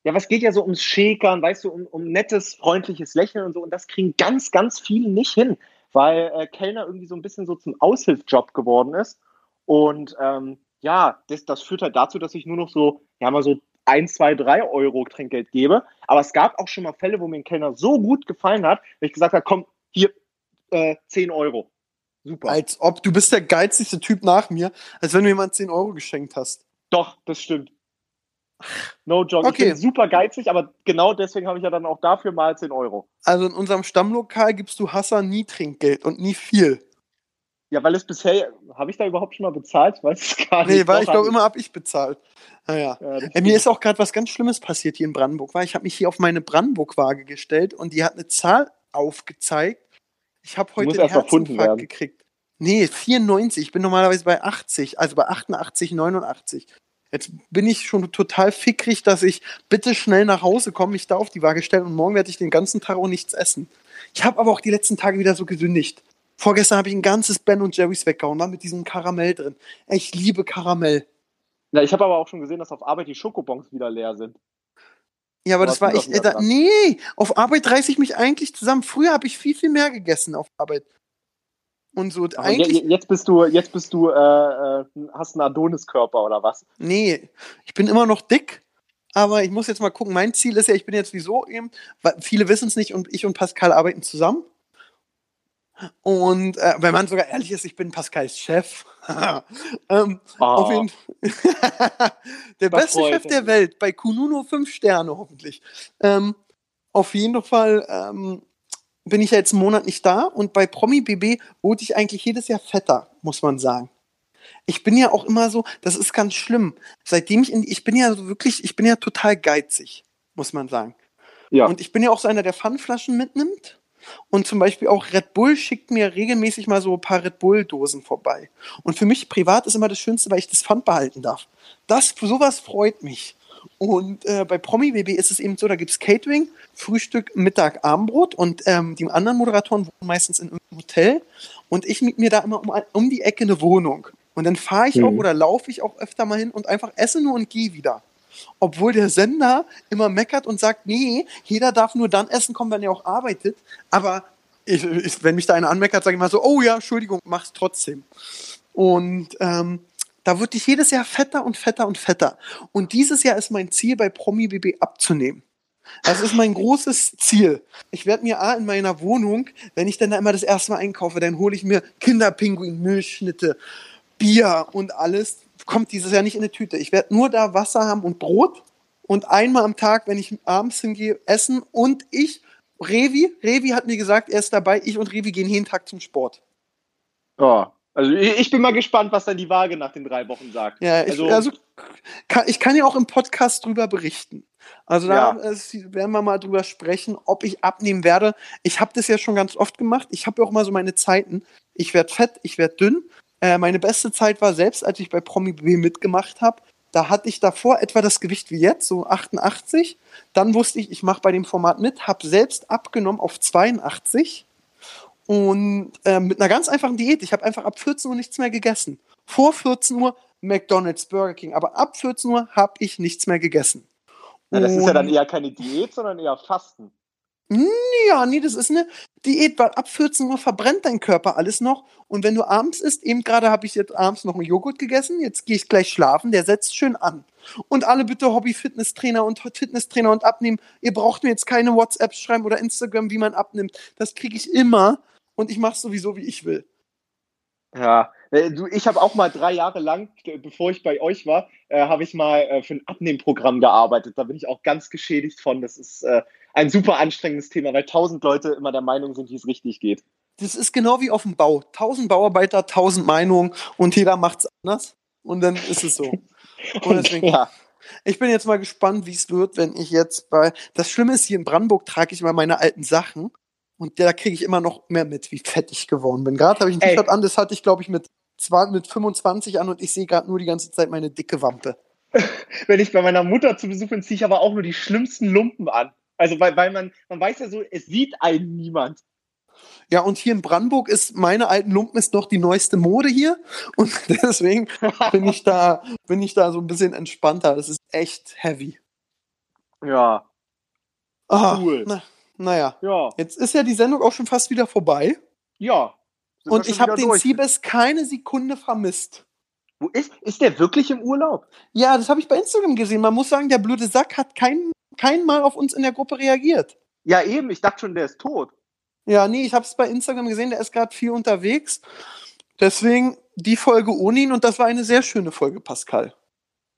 Ja, was geht ja so ums Schäkern, weißt du, um, um nettes, freundliches Lächeln und so. Und das kriegen ganz, ganz viele nicht hin, weil äh, Kellner irgendwie so ein bisschen so zum Aushilfsjob geworden ist. Und ähm, ja, das, das führt halt dazu, dass ich nur noch so, ja, mal so ein, zwei, drei Euro Trinkgeld gebe. Aber es gab auch schon mal Fälle, wo mir ein Kellner so gut gefallen hat, dass ich gesagt habe, komm, hier, äh, 10 Euro. Super. Als ob du bist der geizigste Typ nach mir, als wenn du jemand 10 Euro geschenkt hast. Doch, das stimmt. No joke. Okay. Ich bin super geizig, aber genau deswegen habe ich ja dann auch dafür mal 10 Euro. Also in unserem Stammlokal gibst du Hassan nie Trinkgeld und nie viel. Ja, weil es bisher, habe ich da überhaupt schon mal bezahlt? Ich weiß es gar nicht. Nee, weil ich glaube, immer hab ich bezahlt. Naja. Ja, das Äh, mir ist auch gerade was ganz Schlimmes passiert hier in Brandenburg. Weil ich habe mich hier auf meine Brandenburg-Waage gestellt und die hat eine Zahl aufgezeigt. Ich habe heute einen Herzinfarkt gekriegt. Nee, 94. Ich bin normalerweise bei 80, also bei 88, 89. Jetzt bin ich schon total fickrig, dass ich bitte schnell nach Hause komme, mich da auf die Waage stellen und morgen werde ich den ganzen Tag auch nichts essen. Ich habe aber auch die letzten Tage wieder so gesündigt. Vorgestern habe ich ein ganzes Ben und Jerry's weggehauen, war mit diesem Karamell drin. Ich liebe Karamell. Ja, ich habe aber auch schon gesehen, dass auf Arbeit die Schokobons wieder leer sind. Ja, aber, aber das war echt. Äh, da, nee, auf Arbeit reiße ich mich eigentlich zusammen. Früher habe ich viel, viel mehr gegessen auf Arbeit. Und so aber eigentlich. Jetzt bist du, jetzt bist du, äh, äh, hast einen Adoniskörper oder was? Nee, ich bin immer noch dick, aber ich muss jetzt mal gucken. Mein Ziel ist ja, ich bin jetzt wieso eben, weil viele wissen es nicht und ich und Pascal arbeiten zusammen. Und äh, wenn man sogar ehrlich ist, ich bin Pascals Chef. ähm, oh. jeden der beste Chef der Welt, bei Kununo fünf Sterne hoffentlich. Ähm, auf jeden Fall ähm, bin ich ja jetzt einen Monat nicht da und bei Promi BB wurde ich eigentlich jedes Jahr fetter, muss man sagen. Ich bin ja auch immer so, das ist ganz schlimm. Seitdem ich in, ich bin ja so wirklich, ich bin ja total geizig, muss man sagen. Ja. Und ich bin ja auch so einer, der Pfandflaschen mitnimmt und zum Beispiel auch Red Bull schickt mir regelmäßig mal so ein paar Red Bull-Dosen vorbei. Und für mich privat ist immer das Schönste, weil ich das Pfand behalten darf. Das, sowas freut mich. Und äh, bei Promi BB ist es eben so, da gibt es Catering, Frühstück, Mittag, Abendbrot und ähm, die anderen Moderatoren wohnen meistens in einem Hotel und ich miete mir da immer um, um die Ecke eine Wohnung. Und dann fahre ich mhm. auch oder laufe ich auch öfter mal hin und einfach esse nur und gehe wieder obwohl der Sender immer meckert und sagt, nee, jeder darf nur dann essen kommen, wenn er auch arbeitet. Aber ich, ich, wenn mich da einer anmeckert, sage ich mal so, oh ja, Entschuldigung, mach's trotzdem. Und ähm, da wird ich jedes Jahr fetter und fetter und fetter. Und dieses Jahr ist mein Ziel, bei Promi BB abzunehmen. Das ist mein großes Ziel. Ich werde mir A in meiner Wohnung, wenn ich dann da immer das erste Mal einkaufe, dann hole ich mir Kinderpinguin, Milchschnitte, Bier und alles kommt dieses Jahr nicht in eine Tüte. Ich werde nur da Wasser haben und Brot und einmal am Tag, wenn ich abends hingehe, essen und ich, Revi, Revi hat mir gesagt, er ist dabei, ich und Revi gehen jeden Tag zum Sport. Oh, also ich bin mal gespannt, was dann die Waage nach den drei Wochen sagt. Ja, ich, also, also kann, ich kann ja auch im Podcast drüber berichten. Also da ja. werden wir mal drüber sprechen, ob ich abnehmen werde. Ich habe das ja schon ganz oft gemacht. Ich habe ja auch mal so meine Zeiten. Ich werde fett, ich werde dünn äh, meine beste Zeit war selbst, als ich bei Promi B mitgemacht habe. Da hatte ich davor etwa das Gewicht wie jetzt, so 88. Dann wusste ich, ich mache bei dem Format mit, habe selbst abgenommen auf 82 und äh, mit einer ganz einfachen Diät. Ich habe einfach ab 14 Uhr nichts mehr gegessen. Vor 14 Uhr McDonald's, Burger King, aber ab 14 Uhr habe ich nichts mehr gegessen. Ja, das ist ja dann eher keine Diät, sondern eher Fasten. Ja, nee, das ist eine Diät, weil ab 14 Uhr verbrennt dein Körper alles noch. Und wenn du abends isst, eben gerade habe ich jetzt abends noch einen Joghurt gegessen, jetzt gehe ich gleich schlafen, der setzt schön an. Und alle bitte Hobby-Fitnesstrainer und Fitnesstrainer und abnehmen. Ihr braucht mir jetzt keine WhatsApps schreiben oder Instagram, wie man abnimmt. Das kriege ich immer und ich mache sowieso, wie ich will. Ja, äh, du, ich habe auch mal drei Jahre lang, bevor ich bei euch war, äh, habe ich mal äh, für ein Abnehmprogramm gearbeitet. Da bin ich auch ganz geschädigt von. Das ist äh, ein super anstrengendes Thema, weil tausend Leute immer der Meinung sind, wie es richtig geht. Das ist genau wie auf dem Bau. Tausend Bauarbeiter, tausend Meinungen und jeder macht es anders. Und dann ist es so. Und deswegen, ja. Ich bin jetzt mal gespannt, wie es wird, wenn ich jetzt bei. Das Schlimme ist, hier in Brandenburg trage ich immer meine alten Sachen. Und da kriege ich immer noch mehr mit, wie fett ich geworden bin. Gerade habe ich ein T-Shirt an, das hatte ich, glaube ich, mit, mit 25 an und ich sehe gerade nur die ganze Zeit meine dicke Wampe. Wenn ich bei meiner Mutter zu Besuch bin, ziehe ich aber auch nur die schlimmsten Lumpen an. Also, weil, weil man, man weiß ja so, es sieht einen niemand. Ja, und hier in Brandenburg ist meine alten Lumpen ist doch die neueste Mode hier. Und deswegen bin ich da, bin ich da so ein bisschen entspannter. Das ist echt heavy. Ja. Ah, cool. Na, naja. Ja. Jetzt ist ja die Sendung auch schon fast wieder vorbei. Ja. Und ich habe den Siebes keine Sekunde vermisst. Wo ist, ist der wirklich im Urlaub? Ja, das habe ich bei Instagram gesehen. Man muss sagen, der blöde Sack hat keinen kein Mal auf uns in der Gruppe reagiert. Ja, eben. Ich dachte schon, der ist tot. Ja, nee, ich habe es bei Instagram gesehen, der ist gerade viel unterwegs. Deswegen die Folge ohne ihn und das war eine sehr schöne Folge, Pascal.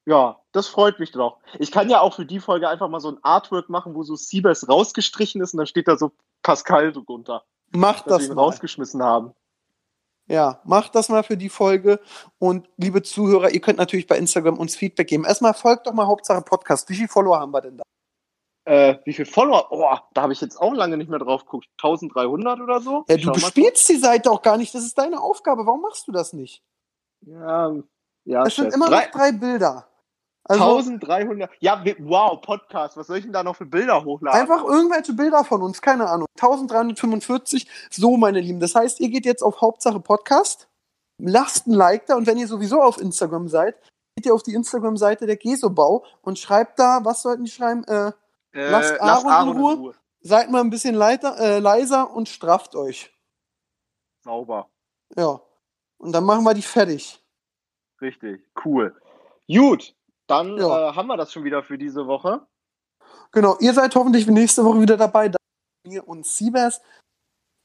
Ja, das freut mich doch. Ich kann ja auch für die Folge einfach mal so ein Artwork machen, wo so Siebers rausgestrichen ist und dann steht da so Pascal drunter. Macht das mal. rausgeschmissen haben. Ja, macht das mal für die Folge. Und liebe Zuhörer, ihr könnt natürlich bei Instagram uns Feedback geben. Erstmal folgt doch mal Hauptsache Podcast. Wie viele Follower haben wir denn da? Äh, wie viele Follower? Oh, da habe ich jetzt auch lange nicht mehr drauf geguckt. 1300 oder so? Ja, du bespielst die Seite auch gar nicht. Das ist deine Aufgabe. Warum machst du das nicht? Ja, ja. Es sind immer drei, noch drei Bilder. Also 1300. Ja, wow, Podcast. Was soll ich denn da noch für Bilder hochladen? einfach irgendwelche Bilder von uns, keine Ahnung. 1345, so meine Lieben. Das heißt, ihr geht jetzt auf Hauptsache Podcast, lasst ein Like da und wenn ihr sowieso auf Instagram seid, geht ihr auf die Instagram-Seite der Gesobau und schreibt da, was sollten die schreiben? Äh, Äh, lasst Aaron in Ruhe. seid mal ein bisschen leiter, äh, leiser und strafft euch. Sauber. Ja. Und dann machen wir die fertig. Richtig. Cool. Gut. Dann Ja. äh, haben wir das schon wieder für diese Woche. Genau, ihr seid hoffentlich nächste Woche wieder dabei. Da mir und Siebes.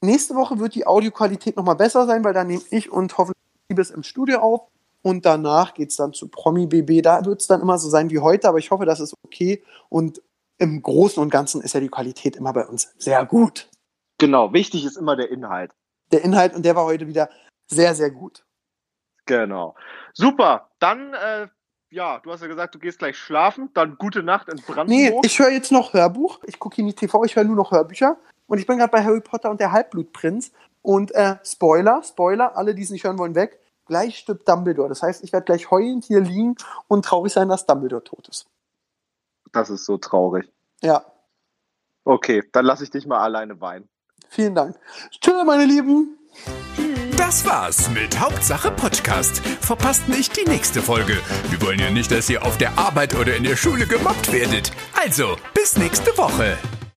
Nächste Woche wird die Audioqualität nochmal besser sein, weil da nehme ich und hoffentlich Siebes im Studio auf. Und danach geht es dann zu Promi BB. Da wird es dann immer so sein wie heute, aber ich hoffe, das ist okay. Und im Großen und Ganzen ist ja die Qualität immer bei uns sehr gut. Genau. Wichtig ist immer der Inhalt. Der Inhalt, und der war heute wieder sehr, sehr gut. Genau. Super. Dann, äh, ja, du hast ja gesagt, du gehst gleich schlafen. Dann gute Nacht in Nee, Brandenburg. ich höre jetzt noch Hörbuch. Ich gucke hier nicht TV, ich höre nur noch Hörbücher. Und ich bin gerade bei Harry Potter und der Halbblutprinz. Und äh, Spoiler, Spoiler, alle, die es nicht hören wollen, weg. Gleich stirbt Dumbledore. Das heißt, ich werde gleich heulend hier liegen und traurig sein, dass Dumbledore tot ist. Das ist so traurig. Ja, Okay, dann lasse ich dich mal alleine weinen. vielen Dank. Tschüss, meine Lieben. Das war's mit Hauptsache Podcast. Verpasst nicht die nächste Folge. Wir wollen ja nicht, dass ihr auf der Arbeit oder in der Schule gemobbt werdet. Also, bis nächste Woche.